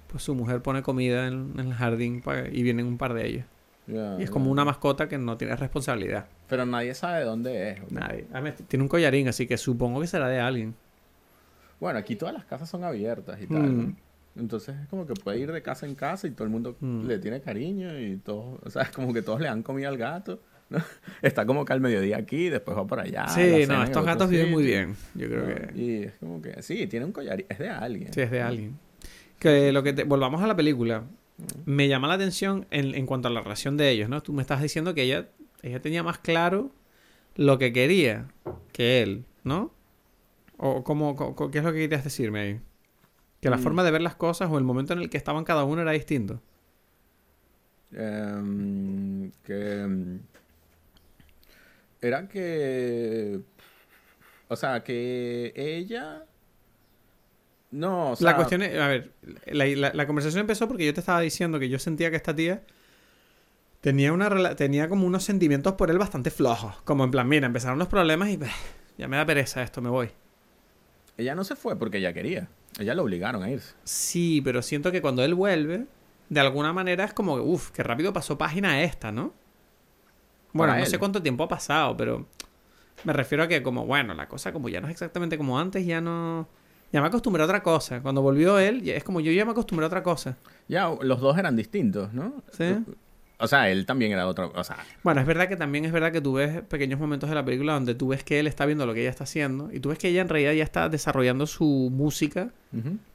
pues su mujer pone comida en, en el jardín y vienen un par de ellos. Y es como una mascota que no tiene responsabilidad. Pero nadie sabe de dónde es. Nadie. Además, tiene un collarín, así que supongo que será de alguien. Bueno, aquí todas las casas son abiertas y tal. Mm. Entonces es como que puede ir de casa en casa y todo el mundo Mm. le tiene cariño y todo, o sea, es <laughs> como que todos le dan comida al gato. ¿no? <laughs> Está como que al mediodía aquí, después va por allá. sí, no, estos gatos viven muy bien. Yo creo ¿no? que Y es como que, sí, tiene un collarín, es de alguien. sí es de alguien. Que lo que te- volvamos a la película. Me llama la atención en, en cuanto a la relación de ellos, ¿no? Tú me estás diciendo que ella, ella tenía más claro lo que quería que él, ¿no? ¿O cómo, qué es lo que querías decirme ahí? Que la Mm. forma de ver las cosas o el momento en el que estaban cada uno era distinto. Em, que em, era que o sea que ella no o sea, la cuestión es, a ver, la, la- la conversación empezó porque yo te estaba diciendo que yo sentía que esta tía tenía, una, tenía como unos sentimientos por él bastante flojos. Como en plan, mira, empezaron los problemas y "Bah, ya me da pereza esto, me voy. Ella no se fue porque ella quería. Ella lo obligaron a irse. Sí, pero siento que cuando él vuelve, de alguna manera es como que, uff, qué rápido pasó página esta, ¿no? Bueno, no sé cuánto tiempo ha pasado, pero me refiero a que como, bueno, la cosa como ya no es exactamente como antes, ya no... Ya me acostumbré a otra cosa. Cuando volvió él, es como yo ya me acostumbré a otra cosa. Ya, los dos eran distintos, ¿no? Sí. O sea, él también era otro. O sea, Bueno, es verdad que también es verdad que tú ves pequeños momentos de la película donde tú ves que él está viendo lo que ella está haciendo y tú ves que ella en realidad ya está desarrollando su música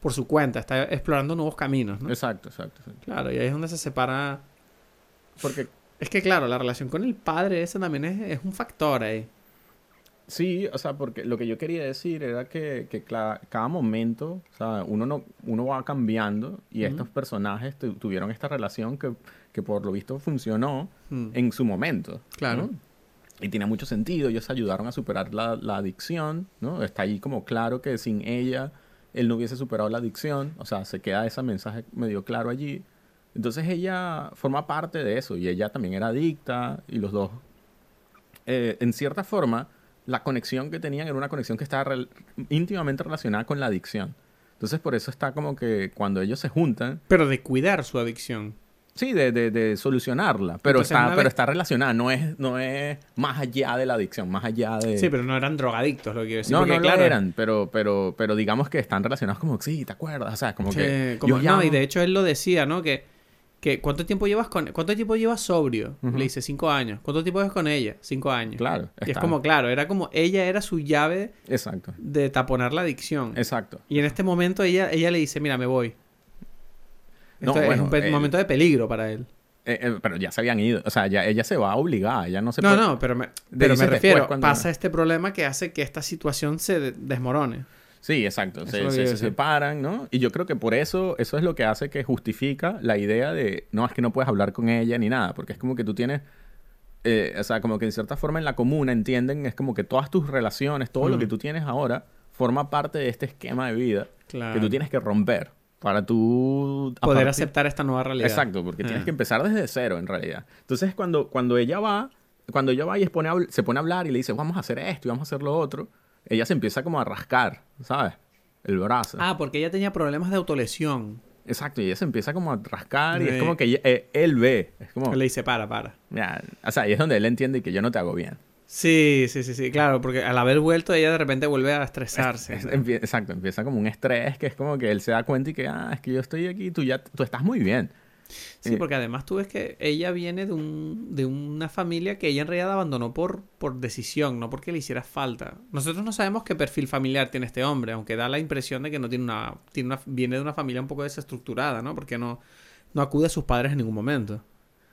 por su cuenta, está explorando nuevos caminos, ¿no? exacto, exacto, exacto. Claro, y ahí es donde se separa Porque Es que claro, la relación con el padre ese también es, es un factor ahí. Sí, o sea, porque lo que yo quería decir era que, cada momento, o sea, uno, no, uno va cambiando y estos personajes tu- tuvieron esta relación que, que por lo visto funcionó Mm. en su momento. Claro. ¿no? Y tiene mucho sentido, ellos ayudaron a superar la, la adicción, ¿no? Está ahí como claro que sin ella él no hubiese superado la adicción, o sea, se queda ese mensaje medio claro allí. Entonces ella forma parte de eso y ella también era adicta y los dos, eh, en cierta forma, la conexión que tenían era una conexión que estaba rel- íntimamente relacionada con la adicción. Entonces por eso está como que cuando ellos se juntan, Pero de cuidar su adicción. Sí, de, de, de solucionarla, pero, Entonces, está, una pero vez- está relacionada, no es, no es más allá de la adicción, más allá de... Sí, pero no eran drogadictos, lo que quiero decir. no, no claro, eran, pero, pero, pero digamos que están relacionados como, sí, ¿te acuerdas? O sea, como Sí, que... como- no, y llamo- de hecho él lo decía, ¿no? Que, que ¿cuánto tiempo llevas con cuánto tiempo llevas sobrio? Le dice cinco años. ¿Cuánto tiempo llevas con ella? Cinco años. Claro, Y es como, claro, era como ella era su llave Exacto, de taponar la adicción. exacto. Y en este momento ella, ella le dice, mira, me voy. No, Esto es bueno, un él- momento de peligro para él. Eh, eh, pero ya se habían ido, o sea, ya ella se va obligada, ella no se No, puede- no, pero me, pero me refiero, cuando- pasa este problema que hace que esta situación se de- desmorone. Sí, exacto. Se, separan, ¿no? Y yo creo que por eso, eso es lo que hace que justifica la idea de, no, es que no puedes hablar con ella ni nada, porque es como que tú tienes, eh, o sea, como que en cierta forma en la comuna entienden, es como que todas tus relaciones, todo lo Mm. que tú tienes ahora, forma parte de este esquema de vida Claro. que tú tienes que romper para tú... Poder partir- aceptar esta nueva realidad. Exacto, porque tienes Ah. que empezar desde cero en realidad. Entonces cuando, cuando ella va, cuando ella va y se pone, a, habl- se pone a hablar y le dice, vamos a hacer esto y vamos a hacer lo otro, ella se empieza como a rascar, ¿sabes? El brazo. Ah, porque ella tenía problemas de autolesión. Exacto, y ella se empieza como a rascar y es como que ella- eh, él ve, es como, Le dice, para, para. mira, o sea, y es donde él entiende que yo no te hago bien. Sí, sí, sí, sí, claro, porque al haber vuelto ella de repente vuelve a estresarse. Es- empie- exacto, empieza como un estrés que es como que él se da cuenta y que, ah, es que yo estoy aquí, tú ya, tú estás muy bien. Sí, Eh, porque además tú ves que ella viene de, un, de una familia que ella en realidad abandonó por, por decisión, no porque le hiciera falta. Nosotros no sabemos qué perfil familiar tiene este hombre, aunque da la impresión de que no tiene una, tiene una viene de una familia un poco desestructurada, ¿no? Porque no, no acude a sus padres en ningún momento.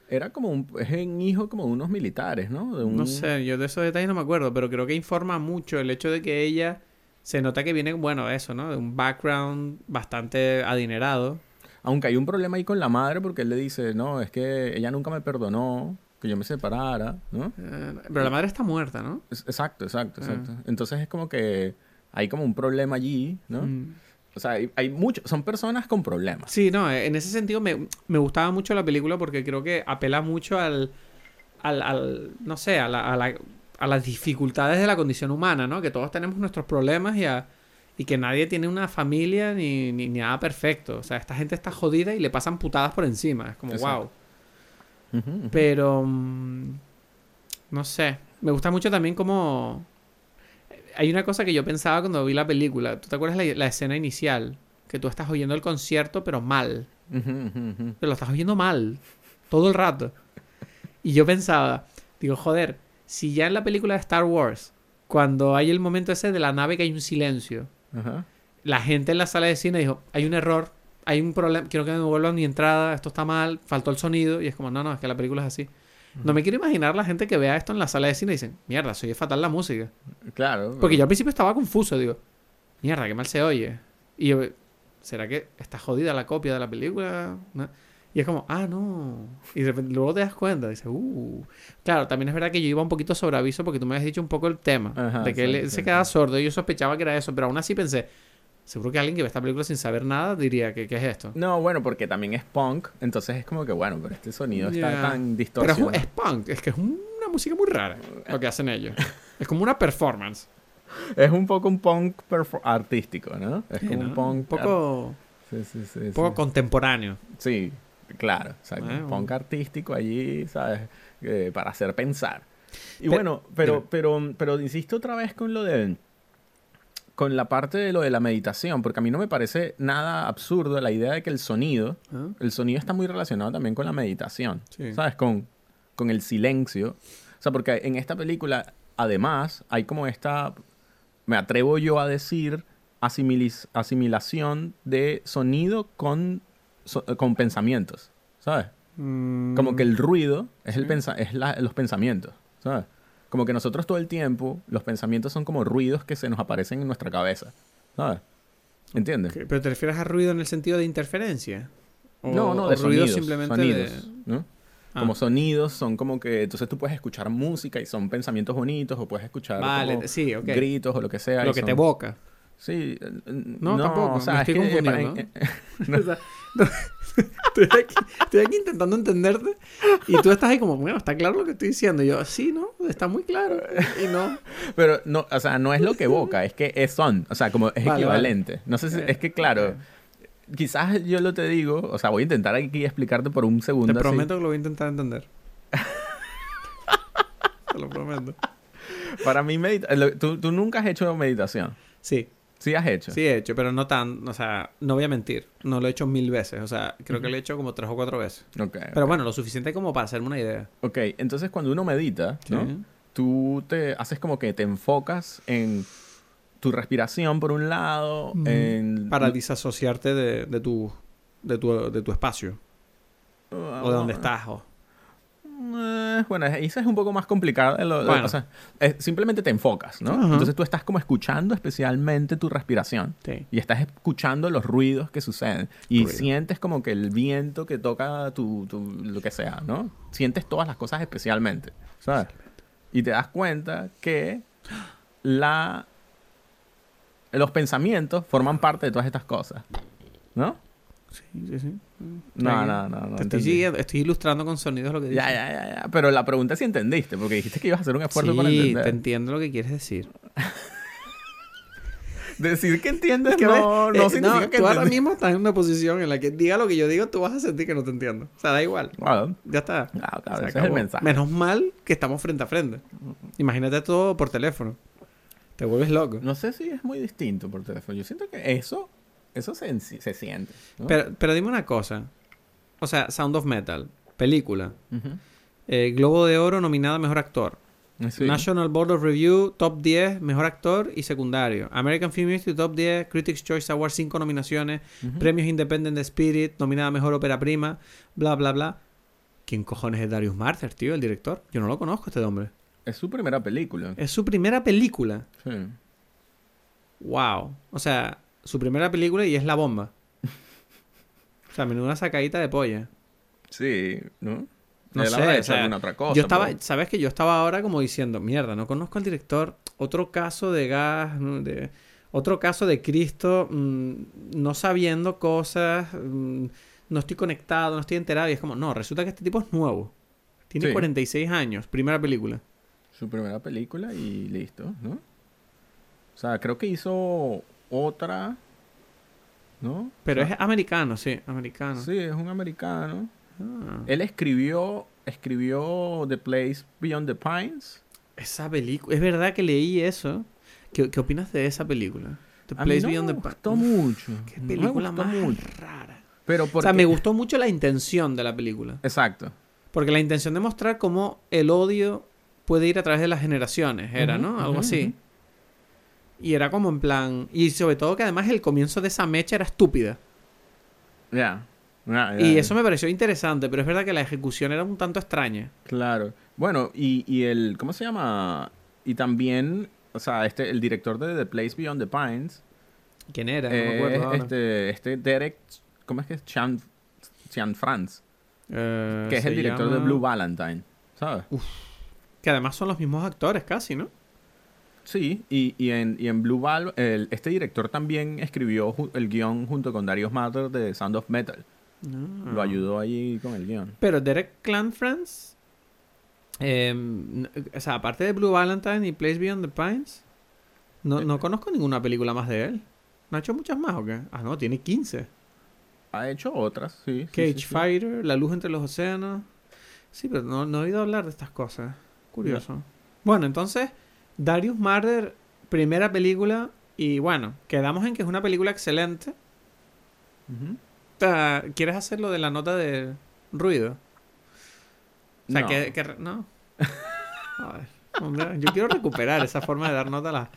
Era como un, es un hijo como de unos militares, ¿no? De un- No sé, yo de esos detalles no me acuerdo, pero creo que informa mucho el hecho de que ella se nota que viene, bueno, eso, ¿no? De un background bastante adinerado. Aunque hay un problema ahí con la madre porque él le dice, no, es que ella nunca me perdonó que yo me separara, ¿no? Eh, pero la madre está muerta, ¿no? Exacto, exacto, Ah. exacto. Entonces es como que hay como un problema allí, ¿no? Mm. O sea, hay, hay muchos, son personas con problemas. Sí, no, eh, en ese sentido me, me gustaba mucho la película porque creo que apela mucho al, al, al no sé, a, la- a, la- a las dificultades de la condición humana, ¿no? Que todos tenemos nuestros problemas y, a- y que nadie tiene una familia ni, ni, ni nada perfecto. O sea, esta gente está jodida y le pasan putadas por encima. Es como, Exacto. wow. Pero, mm, no sé, me gusta mucho también como... Hay una cosa que yo pensaba cuando vi la película. ¿Tú te acuerdas la, la escena inicial? Que tú estás oyendo el concierto, pero mal. Ujú. Pero lo estás oyendo mal. Todo el rato. Y yo pensaba, digo, joder, si ya en la película de Star Wars, cuando hay el momento ese de la nave que hay un silencio, Ajá. la gente en la sala de cine dijo, hay un error, hay un problema, quiero que me devuelvan mi entrada, esto está mal, faltó el sonido, y es como, no, no, es que la película es así. No me quiero imaginar la gente que vea esto en la sala de cine y dicen, mierda, se oye fatal la música. Claro. Porque yo al principio estaba confuso, digo, mierda, qué mal se oye. Y yo, ¿será que está jodida la copia de la película? ¿No? Y es como, ah, no. Y de repente luego te das cuenta, dices, uh. Claro, también es verdad que yo iba un poquito sobre aviso porque tú me habías dicho un poco el tema, Ajá, de que él, sí, él sí, se sí. quedaba sordo y yo sospechaba que era eso, pero aún así pensé, Seguro que alguien que ve esta película sin saber nada diría que qué es esto. No, bueno, porque también es punk, entonces es como que, bueno, pero este sonido está tan Pero distorsionado. es, es punk, es que es una música muy rara lo que hacen ellos. <laughs> Es como una performance. Es un poco un punk artístico, ¿no? Es como ¿no? un punk... un poco, Sí, sí, sí. un poco contemporáneo. Sí, claro. O sea, Ah, un punk artístico allí, ¿sabes? Eh, para hacer pensar. Y Pe- bueno, pero, dime. pero, pero insisto otra vez con lo de... Con la parte de lo de la meditación, porque a mí no me parece nada absurdo la idea de que el sonido, ¿Ah? el sonido está muy relacionado también con la meditación, Sí. ¿sabes? Con, con el silencio. O sea, porque en esta película, además, hay como esta, me atrevo yo a decir, asimilación de sonido con, so- con pensamientos, ¿sabes? Como que el ruido es, el pensa es la- los pensamientos, ¿sabes? Como que nosotros todo el tiempo, los pensamientos son como ruidos que se nos aparecen en nuestra cabeza, ¿sabes? ¿Entiendes? ¿Pero te refieres a ruido en el sentido de interferencia? O- no, no, de ruido sonidos. simplemente sonidos, de... ¿no? Ah. Como sonidos son como que... Entonces tú puedes escuchar música y son pensamientos bonitos o puedes escuchar Vale, como sí, gritos o lo que sea. Lo que te evoca. Sí. eh, No, tampoco, O sea, me es que... eh, para- eh, <laughs> no, <laughs> <laughs> estoy, aquí, estoy aquí intentando entenderte y tú estás ahí como, bueno, está claro lo que estoy diciendo. Y yo, sí, ¿no? Está muy claro. Y no. Pero no, o sea, no es lo que evoca, es que es son, o sea, como es Vale, equivalente. No sé si, Ok, es que claro, quizás yo lo te digo, o sea, voy a intentar aquí explicarte por un segundo. Te así. prometo que lo voy a intentar entender. <laughs> Te lo prometo. Para mí, medita ¿tú, tú nunca has hecho meditación. Sí, Sí has hecho. sí he hecho, pero no tan, o sea, no voy a mentir. No lo he hecho mil veces. O sea, creo que lo he hecho como tres o cuatro veces. Ok. Pero bueno, lo suficiente como para hacerme una idea. Ok, entonces cuando uno medita, ¿no? Sí. Tú te haces como que te enfocas en tu respiración por un lado, en... Para disasociarte de, de tu, de, tu, de tu espacio. O de donde estás. O... Eh, bueno, eso es un poco más de- Bueno. o sea, es- simplemente te enfocas, ¿no? Entonces tú estás como escuchando especialmente tu respiración. Sí. Y estás escuchando los ruidos que suceden. Y Ruido. sientes como que el viento que toca tu, tu- lo que sea, ¿no? Sientes todas las cosas especialmente, ¿sabes? Y te das cuenta que la... Los pensamientos forman parte de todas estas cosas, ¿no? Sí, sí, sí. No, Tranquilo. no, no, no. Te estoy, siguiendo- estoy ilustrando con sonidos lo que dices. Ya, ya, ya, ya. Pero la pregunta es si entendiste, porque dijiste que ibas a hacer un esfuerzo sí, para te entender. entiendo lo que quieres decir. <laughs> Decir que entiendes Es que no, ves, no eh, significa que tú ahora mismo estás en una posición en la que diga lo que yo digo, tú vas a sentir que no te entiendo. O sea, da igual. Bueno, Ya está. claro, claro, Se ese es el acabó. mensaje. Menos mal que estamos frente a frente. Imagínate todo por teléfono. Te vuelves loco. No sé si es muy distinto por teléfono. Yo siento que eso, eso se, se siente. ¿no? Pero, pero dime una cosa. O sea, Sound of Metal, película. Eh, Globo de Oro nominada a Mejor Actor. Sí. National Board of Review, Top 10, Mejor Actor y Secundario. American Film Institute, Top 10, Critics' Choice Award, 5 nominaciones. Ujú. Premios Independent Spirit, nominada a Mejor Ópera Prima, bla, bla, bla. ¿Quién cojones es Darius Martyr, tío, el director? Yo no lo conozco, este hombre. Es su primera película. Es su primera película. Sí. Wow. O sea, su primera película y es la bomba. O sea, menuda sacadita de polla. Sí, ¿no? No sé, o sea, otra cosa. yo estaba, pero- sabes que yo estaba ahora como diciendo, mierda, no conozco al director. Otro caso de gas, de, otro caso de Cristo, mm, no sabiendo cosas, mm, no estoy conectado, no estoy enterado. Y es como, no, resulta que este tipo es nuevo. Tiene Sí. 46 años, primera película. Su primera película y listo, ¿no? O sea, creo que hizo otra, ¿no? Pero O sea, es americano, sí, americano. Sí, es un americano. Ah. Él escribió, escribió The Place Beyond the Pines. Esa película, es verdad que leí eso. ¿Qué, qué opinas de esa película? The Place no Beyond me the Pa- gustó Uf, mucho. Qué No me película gustó más mucho. rara. Pero O porque... sea, me gustó mucho la intención de la película. Exacto. Porque la intención de mostrar cómo el odio puede ir a través de las generaciones, era, ¿no? Algo así. Y era como en plan... Y sobre todo que además el comienzo de esa mecha era estúpida. Ya. Ya, Y eso me pareció interesante, pero es verdad que la ejecución era un tanto extraña. Claro. Bueno, y, y el... ¿Cómo se llama? Y también... O sea, este, el director de The Place Beyond the Pines... ¿Quién era? No me eh, acuerdo es ahora. este, este Derek... ¿Cómo es que es? Chan, Chan Franz. Eh, Que es el director de Blue Valentine. ¿Sabes? Que además son los mismos actores casi, ¿no? Sí, y, y en, y en Blue Valve, el- este director también escribió el guion junto con Darius Matter de Sound of Metal. Lo Ah. ayudó ahí con el guion. Pero Derek Clanfrance, eh, n- o sea, aparte de Blue Valentine y Place Beyond the Pines, no, no conozco ninguna película más de él. ¿No ha hecho muchas más o qué? Ah, no, tiene 15. Ha hecho otras, sí. Cage sí, sí. Fighter, La Luz entre los Océanos. Sí, pero no, no he oído hablar de estas cosas. Curioso. Bueno, entonces, Darius Marder, primera película. Y bueno, quedamos en que es una película excelente. ¿Quieres hacer lo de la nota de ruido? O sea, No. que, No. <laughs> Joder, hombre, yo quiero recuperar esa forma de dar nota a la...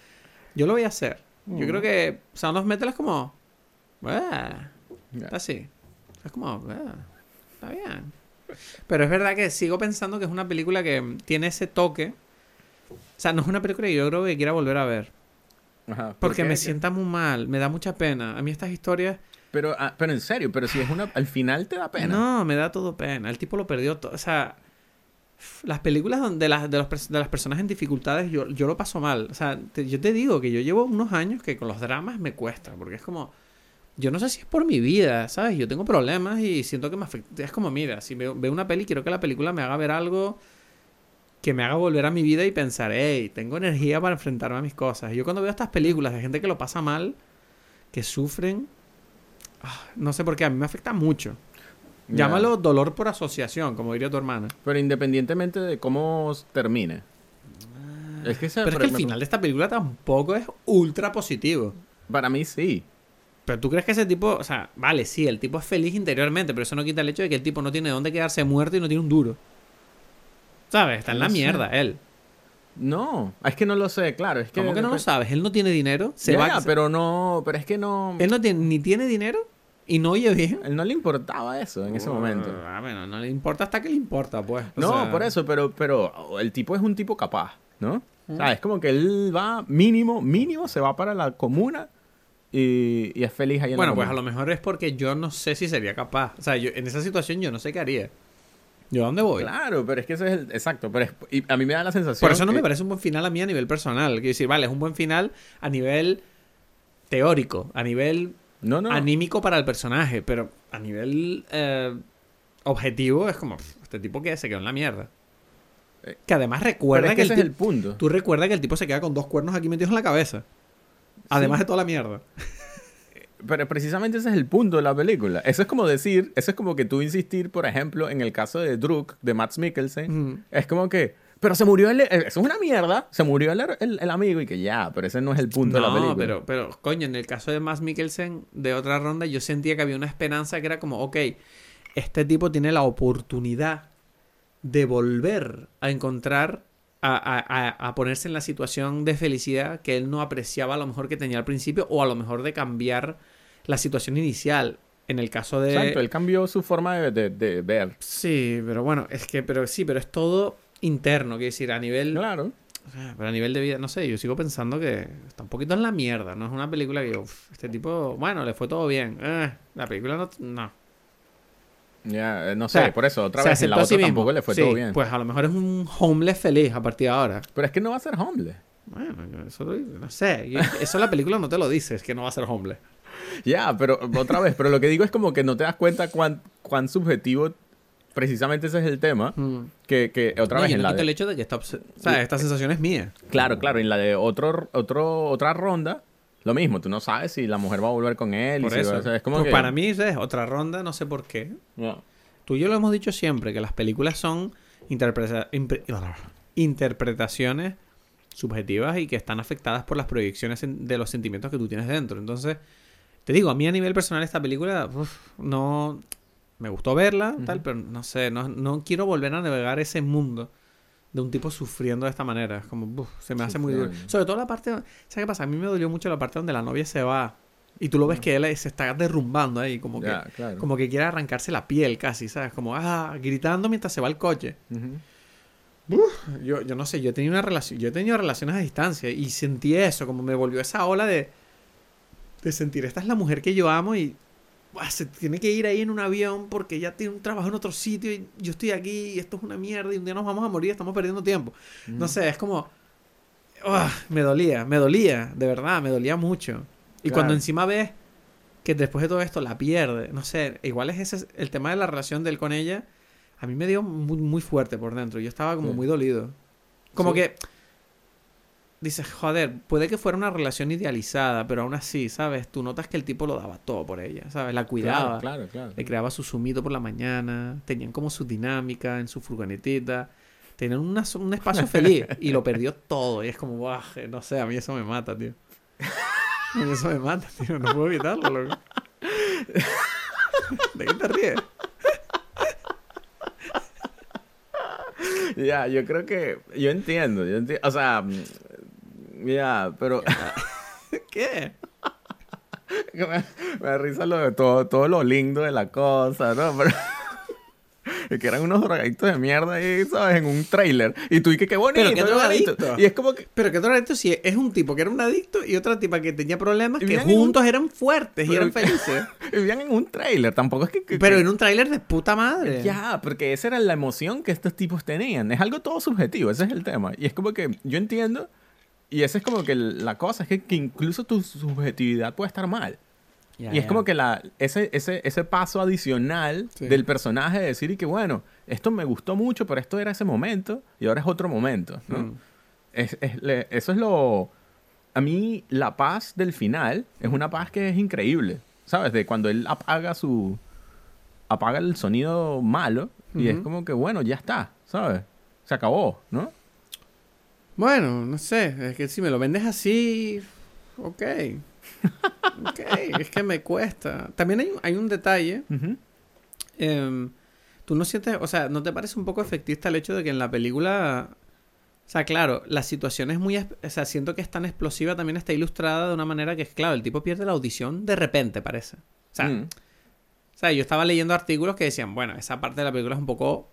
Yo lo voy a hacer. Yo Mm. creo que Sound of Metal es como... Así. Es como... "Ah, está bien. Pero es verdad que sigo pensando que es una película que tiene ese toque. O sea, no es una película que yo creo que quiera volver a ver. Ajá, ¿por Porque qué? me sienta muy mal. Me da mucha pena. A mí estas historias... Pero, ah, pero en serio, pero si es una... Al final te da pena. No, me da todo pena. El tipo lo perdió todo. O sea, las películas donde las, de, los de las personas en dificultades, yo, yo lo paso mal. O sea, te- yo te digo que yo llevo unos años que con los dramas me cuesta. Porque es como. Yo no sé si es por mi vida, ¿sabes? Yo tengo problemas y siento que me afecta. Es como, mira, si veo, veo una peli, quiero que la película me haga ver algo que me haga volver a mi vida y pensar, hey, tengo energía para enfrentarme a mis cosas. Yo cuando veo estas películas de gente que lo pasa mal, que sufren, ah, no sé por qué, a mí me afecta mucho. Llámalo dolor por asociación, como diría tu hermana. Pero independientemente de cómo termine. Es que Pero es que el final de esta película tampoco es ultra positivo. Para mí sí. Pero tú crees que ese tipo, o sea, vale, sí, el tipo es feliz interiormente, pero eso no quita el hecho de que el tipo no tiene dónde quedarse muerto y no tiene un duro. ¿Sabes? Está en la sé. mierda él. No, es que no lo sé, claro. Es que ¿Cómo que no lo sabes? Él no tiene dinero, se Ya, va. ya, pero no, pero es que no. Él no tiene, ni tiene dinero y no oye bien. Él no le importaba eso en ese momento. Ah, bueno, no le importa hasta que le importa, pues. O No, sea, por eso, pero, pero el tipo es un tipo capaz, ¿no? O sea, es como que él va mínimo, mínimo, se va para la comuna y, y es feliz ahí en Bueno, la pues a lo mejor es porque yo no sé si sería capaz. O sea, yo, en esa situación yo no sé qué haría. ¿Yo a dónde voy? Claro, pero es que ese es el... Exacto, pero es- y a mí me da la sensación... Por eso no que- me parece un buen final a mí a nivel personal. Quiero decir, vale, es un buen final a nivel teórico, a nivel No, no. anímico para el personaje, pero a nivel eh, objetivo es como, "Pff, este tipo que se quedó en la mierda. Eh, Que además Pero recuerda es que, que ese el es el punto. tú recuerda que el tipo se queda con dos cuernos aquí metidos en la cabeza. Además Sí. de toda la mierda. Pero precisamente ese es el punto de la película. Eso es como decir, eso es como que tú insistir, por ejemplo, en el caso de Druk, de Max Mikkelsen. Mm. Es como que, pero se murió el... Eso es una mierda. Se murió el, el- el amigo y que ya, pero ese no es el punto de la película. No, pero, pero, coño, en el caso de Max Mikkelsen, de otra ronda, yo sentía que había una esperanza que era como, ok, este tipo tiene la oportunidad de volver a encontrar, a, a- a- ponerse en la situación de felicidad que él no apreciaba a lo mejor que tenía al principio, o a lo mejor de cambiar la situación inicial. En el caso de... Exacto, él cambió su forma de, de- de ver. Sí, pero bueno, es que, pero sí, pero es todo interno, quiero decir, a nivel... Claro. O sea, Pero a nivel de vida, no sé, yo sigo pensando que está un poquito en la mierda. No es una película que yo, "Uf, este tipo, bueno, le fue todo bien. Eh, la película no. no. Ya, eh, no O sé, sea, por eso, otra vez, en la sí otra mismo. tampoco le fue Sí, todo bien. Pues a lo mejor es un homeless feliz a partir de ahora. Pero es que no va a ser homeless. Bueno, eso lo- no sé. eso la película no te lo dice, es que no va a ser homeless. <laughs> Ya, pero otra vez, pero lo que digo es como que no te das cuenta cuán, cuán subjetivo, precisamente ese es el tema, Mm. que, que otra No, vez yo en no la quito de- el hecho de que esta, o sea, esta sensación es mía. Claro, claro, en la de otro, otro, otra ronda, lo mismo, tú no sabes si la mujer va a volver con él. Por y si eso. sea, es como Pues que... para mí es otra ronda, no sé por qué. Tú y yo lo hemos dicho siempre, que las películas son interpreta- interpretaciones subjetivas y que están afectadas por las proyecciones de los sentimientos que tú tienes dentro. Entonces, te digo, a mí a nivel personal esta película uf, no... Me gustó verla, tal, pero no sé, no, no quiero volver a navegar ese mundo de un tipo sufriendo de esta manera. Es como, se me hace muy duro. Sobre todo la parte, ¿sabes qué pasa? A mí me dolió mucho la parte donde la novia se va y tú lo ves que él se está derrumbando ahí, como que... Claro. Como que quiere arrancarse la piel casi, ¿sabes? Como, ah, gritando mientras se va el coche. Yo, yo no sé, yo he tenido una relación, yo he tenido relaciones a distancia y sentí eso, como me volvió esa ola de, de sentir, esta es la mujer que yo amo y se tiene que ir ahí en un avión porque ella tiene un trabajo en otro sitio y yo estoy aquí y esto es una mierda y un día nos vamos a morir, estamos perdiendo tiempo. No sé, es como, ah, me dolía, me dolía, de verdad, me dolía mucho. Y cuando encima ves que después de todo esto la pierde, no sé, igual es ese el tema de la relación de él con ella, a mí me dio muy, muy fuerte por dentro. Yo estaba como Sí. muy dolido. Como Sí. que dices, joder, puede que fuera una relación idealizada, pero aún así, ¿sabes? Tú notas que el tipo lo daba todo por ella, ¿sabes? La cuidaba. Claro, claro, claro. Le creaba su sumito por la mañana, tenían como su dinámica en su furgonetita, tenían una, un espacio <laughs> feliz y lo perdió todo. Y es como, "Buah, no sé, a mí eso me mata, tío. A mí eso me mata, tío, no puedo evitarlo, loco. ¿De qué te ríes? Ya, yo creo que. Yo entiendo, yo entiendo. O sea. Ya, pero. <laughs> ¿Qué? <laughs> me, me da risa lo de todo, todo lo lindo de la cosa, ¿no? Pero. <laughs> es que eran unos drogadictos de mierda ahí, ¿sabes? En un trailer. Y tú, y que qué bonito. Pero qué qué drogadicto. Y es como que. Pero todo esto sí es un tipo que era un adicto y otra tipa que tenía problemas que un- juntos eran fuertes y eran felices. Vivían en un trailer. Tampoco es que. que- Pero que- en un tráiler de puta madre. Ya, porque esa era la emoción que estos tipos tenían. Es algo todo subjetivo, ese es el tema. Y es como que yo entiendo, y esa es como que la cosa, es que, que incluso tu subjetividad puede estar mal. Ya, y es como que la, ese, ese, ese paso adicional Sí. del personaje de decir y que bueno, esto me gustó mucho, pero esto era ese momento y ahora es otro momento. ¿no? Mm. Es- es- le- eso es lo... A mí la paz del final es una paz que es increíble. ¿Sabes? De cuando él apaga su... Apaga el sonido malo y es como que bueno, ya está. ¿Sabes? Se acabó, ¿no? Bueno, no sé, es que si me lo vendes así, ok. Ok, es que me cuesta. También hay, hay un detalle. Em, Tú no sientes, o sea, ¿no te parece un poco efectista el hecho de que en la película... O sea, claro, la situación es muy... O sea, siento que es tan explosiva, también está ilustrada de una manera que es, claro, el tipo pierde la audición de repente, parece. O sea, Mm. o sea, yo estaba leyendo artículos que decían, bueno, esa parte de la película es un poco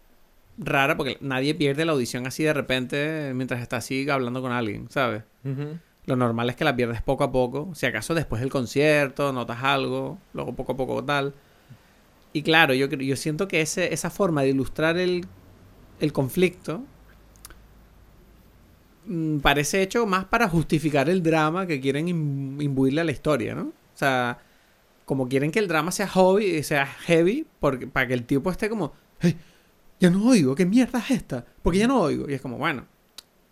rara porque nadie pierde la audición así de repente mientras está así hablando con alguien, ¿sabes? Lo normal es que la pierdes poco a poco. Si acaso después del concierto notas algo, luego poco a poco tal. Y claro, yo, yo siento que ese, esa forma de ilustrar el, el conflicto mm, parece hecho más para justificar el drama que quieren im- imbuirle a la historia, ¿no? O sea, como quieren que el drama sea hobby, sea heavy, porque, para que el tipo esté como, "Hey, ya no oigo, ¿qué mierda es esta? Porque ya no oigo. Y es como, bueno,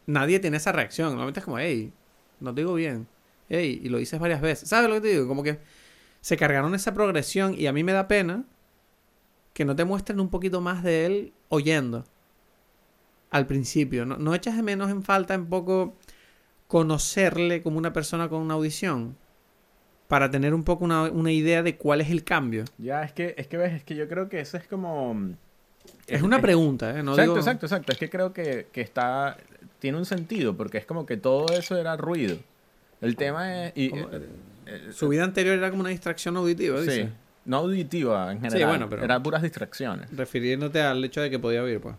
nadie tiene esa reacción. Normalmente es como, hey, no te digo bien. Hey, y lo dices varias veces. ¿Sabes lo que te digo? Como que se cargaron esa progresión y a mí me da pena que no te muestren un poquito más de él oyendo al principio. ¿No, no echas de menos en falta un poco conocerle como una persona con una audición? Para tener un poco una, una idea de cuál es el cambio. Ya, es que, es que ves, es que yo creo que eso es como... Es, una pregunta, ¿eh? No exacto, digo- exacto, exacto. Es que creo que, que está... Tiene un sentido, porque es como que todo eso era ruido. El tema es... y- Como- eh, eh, Su vida anterior era como una distracción auditiva, sí. dice. No auditiva en general. bueno, pero- Era puras distracciones. Refiriéndote al hecho de que podía oír, pues.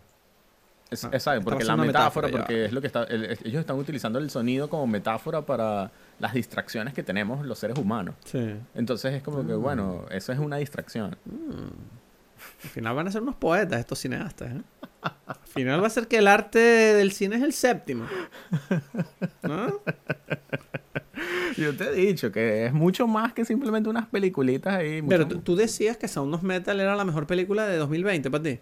Es, Ah, exacto, porque la metáfora, porque es lo que está... el- es- ellos están utilizando el sonido como metáfora para las distracciones que tenemos los seres humanos. Sí. Entonces es como que, Mm. bueno, eso es una distracción. Al final van a ser unos poetas estos cineastas, ¿eh? Al final va a ser que el arte del cine es el séptimo. ¿No? Yo te he dicho que es mucho más que simplemente unas peliculitas ahí. Pero tú, tú decías que Sound of Metal era la mejor película de 2020 para ti.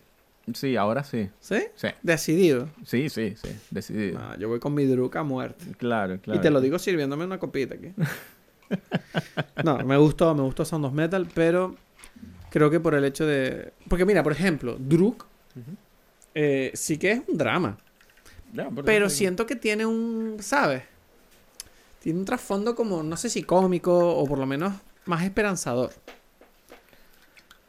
Sí, ahora sí. ¿Sí? Sí, Decidido. sí, sí, sí. Decidido. Ah, yo voy con mi druca a muerte. Claro, claro. Y te lo digo sirviéndome una copita aquí. <laughs> No, me gustó, me gustó Sound of Metal, pero creo que por el hecho de... Porque mira, por ejemplo, Druk eh, sí que es un drama. Pero siento que tiene un, ¿sabes? Tiene un trasfondo como, no sé si cómico o por lo menos más esperanzador.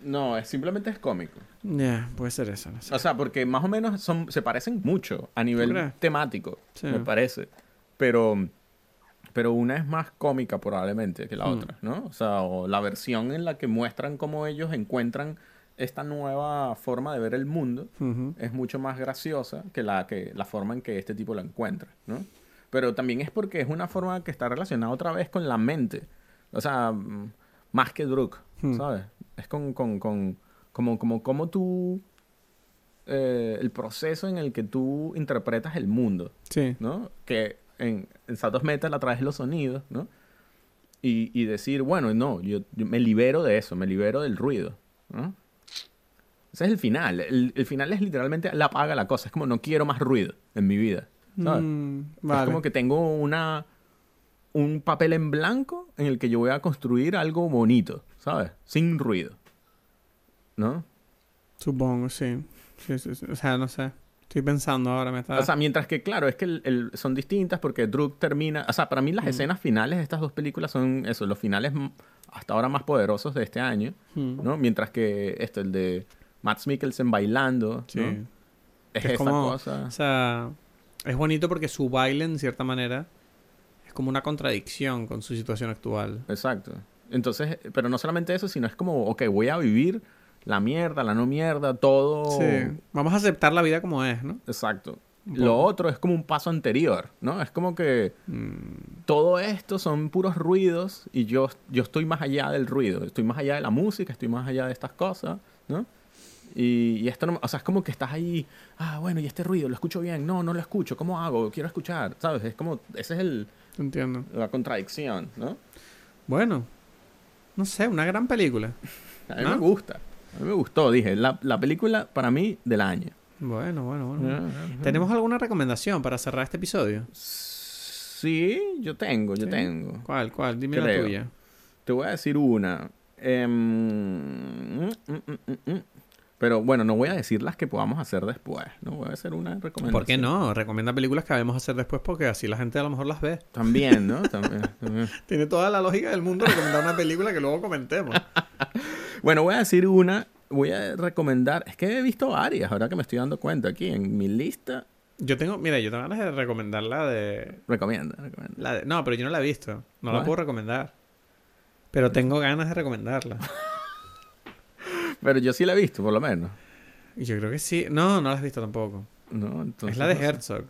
No, es, simplemente es cómico. Ya, puede ser eso, no sé. O sea, porque más o menos son, se parecen mucho a nivel temático, Sí. me parece. Pero, pero una es más cómica probablemente que la Hmm. otra, ¿no? O sea, o la versión en la que muestran cómo ellos encuentran esta nueva forma de ver el mundo es mucho más graciosa que la, que la forma en que este tipo la encuentra, ¿no? Pero también es porque es una forma que está relacionada otra vez con la mente. O sea, mm, más que Druk, Hmm. ¿sabes? Es con, con, con como, como, como tú... eh, el proceso en el que tú interpretas el mundo, Sí. ¿no? Que en, en of Metal a través de los sonidos, ¿no? Y, y decir, bueno, no, yo, yo me libero de eso, me libero del ruido, ¿no? Ese es el final. El, el final es literalmente la apaga la cosa. Es como no quiero más ruido en mi vida. ¿sabes? Mm, Es vale. como que tengo una un papel en blanco en el que yo voy a construir algo bonito, ¿sabes? Sin ruido. ¿No? Supongo, sí. Sí, sí, sí. O sea, no sé. Estoy pensando ahora, me está... O sea, mientras que, claro, es que el- el- son distintas porque Druk termina... O sea, para mí las Mm. escenas finales de estas dos películas son eso, los finales hasta ahora más poderosos de este año, Mm. ¿no? Mientras que esto, el de Max Mikkelsen bailando, Sí. ¿no? Es, Que es esa como- cosa... O sea, es bonito porque su baile, en cierta manera, es como una contradicción con su situación actual. Exacto. Entonces, pero no solamente eso, sino es como, ok, voy a vivir la mierda, la no mierda, todo... Sí. Vamos a aceptar la vida como es, ¿no? Exacto. Lo otro es como un paso anterior, ¿no? Es como que Mm, todo esto son puros ruidos y yo, yo estoy más allá del ruido, estoy más allá de la música, estoy más allá de estas cosas, ¿no? Y, y esto no, o sea, es como que estás ahí, ah, bueno, y este ruido, ¿lo escucho bien? No, no lo escucho, ¿cómo hago? Quiero escuchar, ¿sabes? Es como, esa es el, entiendo. la contradicción, ¿no? Bueno, no sé, una gran película. <laughs> A mí ¿No? me gusta, a mí me gustó, dije, la, la película para mí del año. Bueno, bueno, bueno. Ajá. ¿Tenemos alguna recomendación para cerrar este episodio? Sí, yo tengo, yo Sí. tengo. ¿Cuál, cuál? Dime la tuya. Te voy a decir una. Em, mm, mm, mm, mm. Pero bueno, no voy a decir las que podamos hacer después. No voy a hacer una recomendación. ¿Por qué no? Recomienda películas que debemos hacer después porque así la gente a lo mejor las ve. También, ¿no? <laughs> También, también. Tiene toda la lógica del mundo recomendar una película que luego comentemos. Bueno, voy a decir una. Voy a recomendar. Es que he visto varias, ahora que me estoy dando cuenta aquí en mi lista. Yo tengo, mira, yo tengo ganas de recomendar la de, Recomienda, recomienda. la de- No, pero yo no la he visto. No la puedo recomendar. Pero tengo ganas de recomendarla. <laughs> Pero yo sí la he visto, por lo menos. Yo creo que sí. No, no la has visto tampoco. No, entonces es la de. Herzog.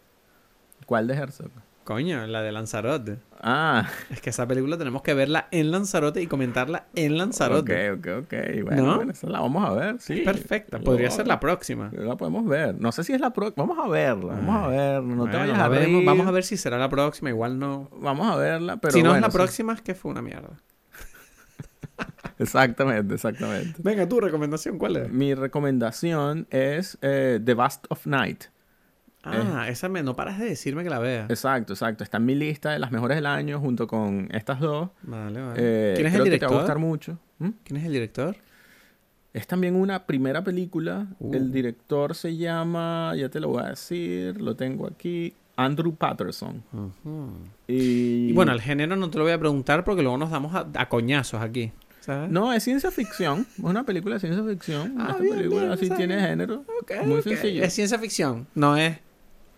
¿Cuál de Herzog? Coño, la de Lanzarote. Ah, Es que esa película tenemos que verla en Lanzarote y comentarla en Lanzarote. ok, ok, ok. Bueno, ¿No? bueno, esa la vamos a ver, sí. Perfecta. La Podría ser ver. la próxima. La podemos ver. No sé si es la próxima. Vamos a verla. Vamos a verla. No te vayas a reír. Vamos a ver si será la próxima. Igual no. Vamos a verla, pero si no es la sí. próxima, es que fue una mierda. <laughs> Exactamente, exactamente. Venga, tu recomendación, ¿cuál es? Mi recomendación es eh, The Vast of Night. Ah, esa me no paras de decirme que la vea. Exacto, exacto. Está en mi lista de las mejores del año junto con estas dos. Vale, vale. Eh, ¿Quién es creo el que te va a director? gustar mucho. ¿Mm? ¿Quién es el director? Es también una primera película. Uh. El director se llama, ya te lo voy a decir, lo tengo aquí, Andrew Patterson. Y, Y bueno, el género no te lo voy a preguntar porque luego nos damos a, a coñazos aquí. ¿Sabes? No, es ciencia ficción. Es una película de ciencia ficción. Ah, Esta bien, película bien, sí está tiene género. Ok, muy ok. sencillo. Es ciencia ficción. No es.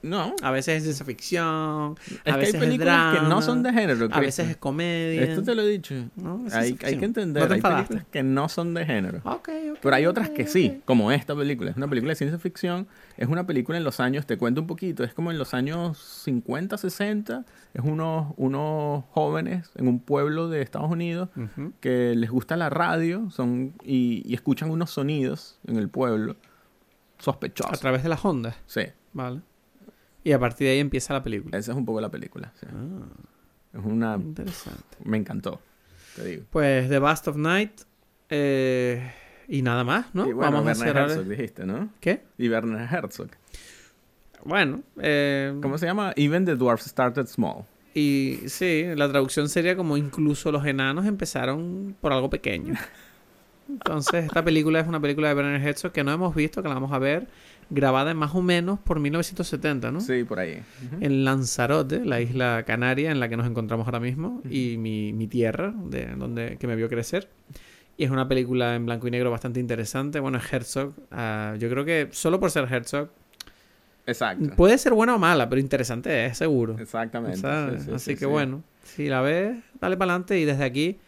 No. A veces es ciencia ficción. Es a que hay veces es películas que no drama, son de género. A Cristian. veces es comedia. Esto te lo he dicho. No, es Hay, hay que entender. No hay películas que no son de género. Ok, ok, Pero hay otras que ok. sí, como esta película. Es una película de ciencia ficción. Es una película en los años, te cuento un poquito, es como en los años 50, 60. Es unos, unos jóvenes en un pueblo de Estados Unidos Ujú. que les gusta la radio son, y, y escuchan unos sonidos en el pueblo A sospechosos. través de las ondas. Sí, Vale. Y a partir de ahí empieza la película. esa es un poco la película. sí. Ah, Es una... interesante. Me encantó, te digo. Pues The Bast of Night. eh, y nada más, ¿no? Y bueno, Vamos a Werner cerrar. Herzog dijiste, ¿no? ¿Qué? Y Werner Herzog. Bueno, eh, ¿Cómo se llama? Even the Dwarfs Started Small. y sí, la traducción sería como incluso los enanos empezaron por algo pequeño. <laughs> Entonces, esta película es una película de Werner Herzog que no hemos visto, que la vamos a ver, grabada más o menos por 1970, ¿no? Sí, por ahí. Ujú. En Lanzarote, la isla canaria en la que nos encontramos ahora mismo, y mi, mi tierra, de donde que me vio crecer. Y es una película en blanco y negro bastante interesante. Bueno, es Herzog. ah, yo creo que solo por ser Herzog, Exacto. puede ser buena o mala, pero interesante es, seguro. Exactamente. sí, sí, Así sí, que bueno, si la ves, dale para adelante y desde aquí,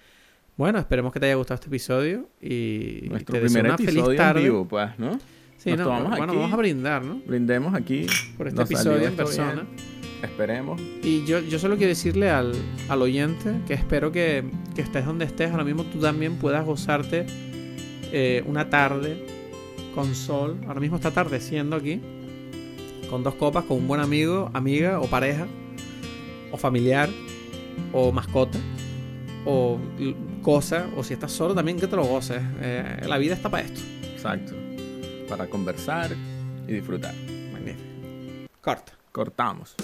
bueno, esperemos que te haya gustado este episodio y Nuestro te deseo una feliz episodio en tarde. vivo, pues, ¿no? Sí, Nos no, tomamos bueno, aquí. vamos a brindar, ¿no? Brindemos aquí. Por este Nos episodio en persona. bien. Esperemos. Y yo, yo solo quiero decirle al, al oyente que espero que, que estés donde estés, ahora mismo tú también puedas gozarte eh, una tarde con sol. Ahora mismo está atardeciendo aquí, con dos copas, con un buen amigo, amiga o pareja. o familiar, o mascota, o cosa, o si estás solo también que te lo goces. Eh, la vida está para esto. Exacto. Para conversar y disfrutar. Magnífico. Corta. Cortamos.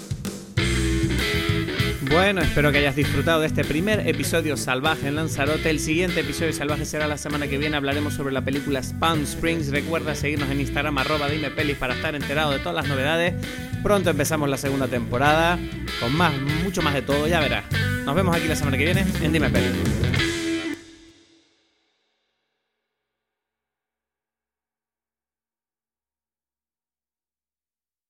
Bueno, espero que hayas disfrutado de este primer episodio salvaje en Lanzarote. El siguiente episodio salvaje será la semana que viene. Hablaremos sobre la película Palm Springs. Recuerda seguirnos en Instagram, arroba dime pelis para estar enterado de todas las novedades. Pronto empezamos la segunda temporada con más, mucho más de todo, ya verás. Nos vemos aquí la semana que viene en Dime Pelis.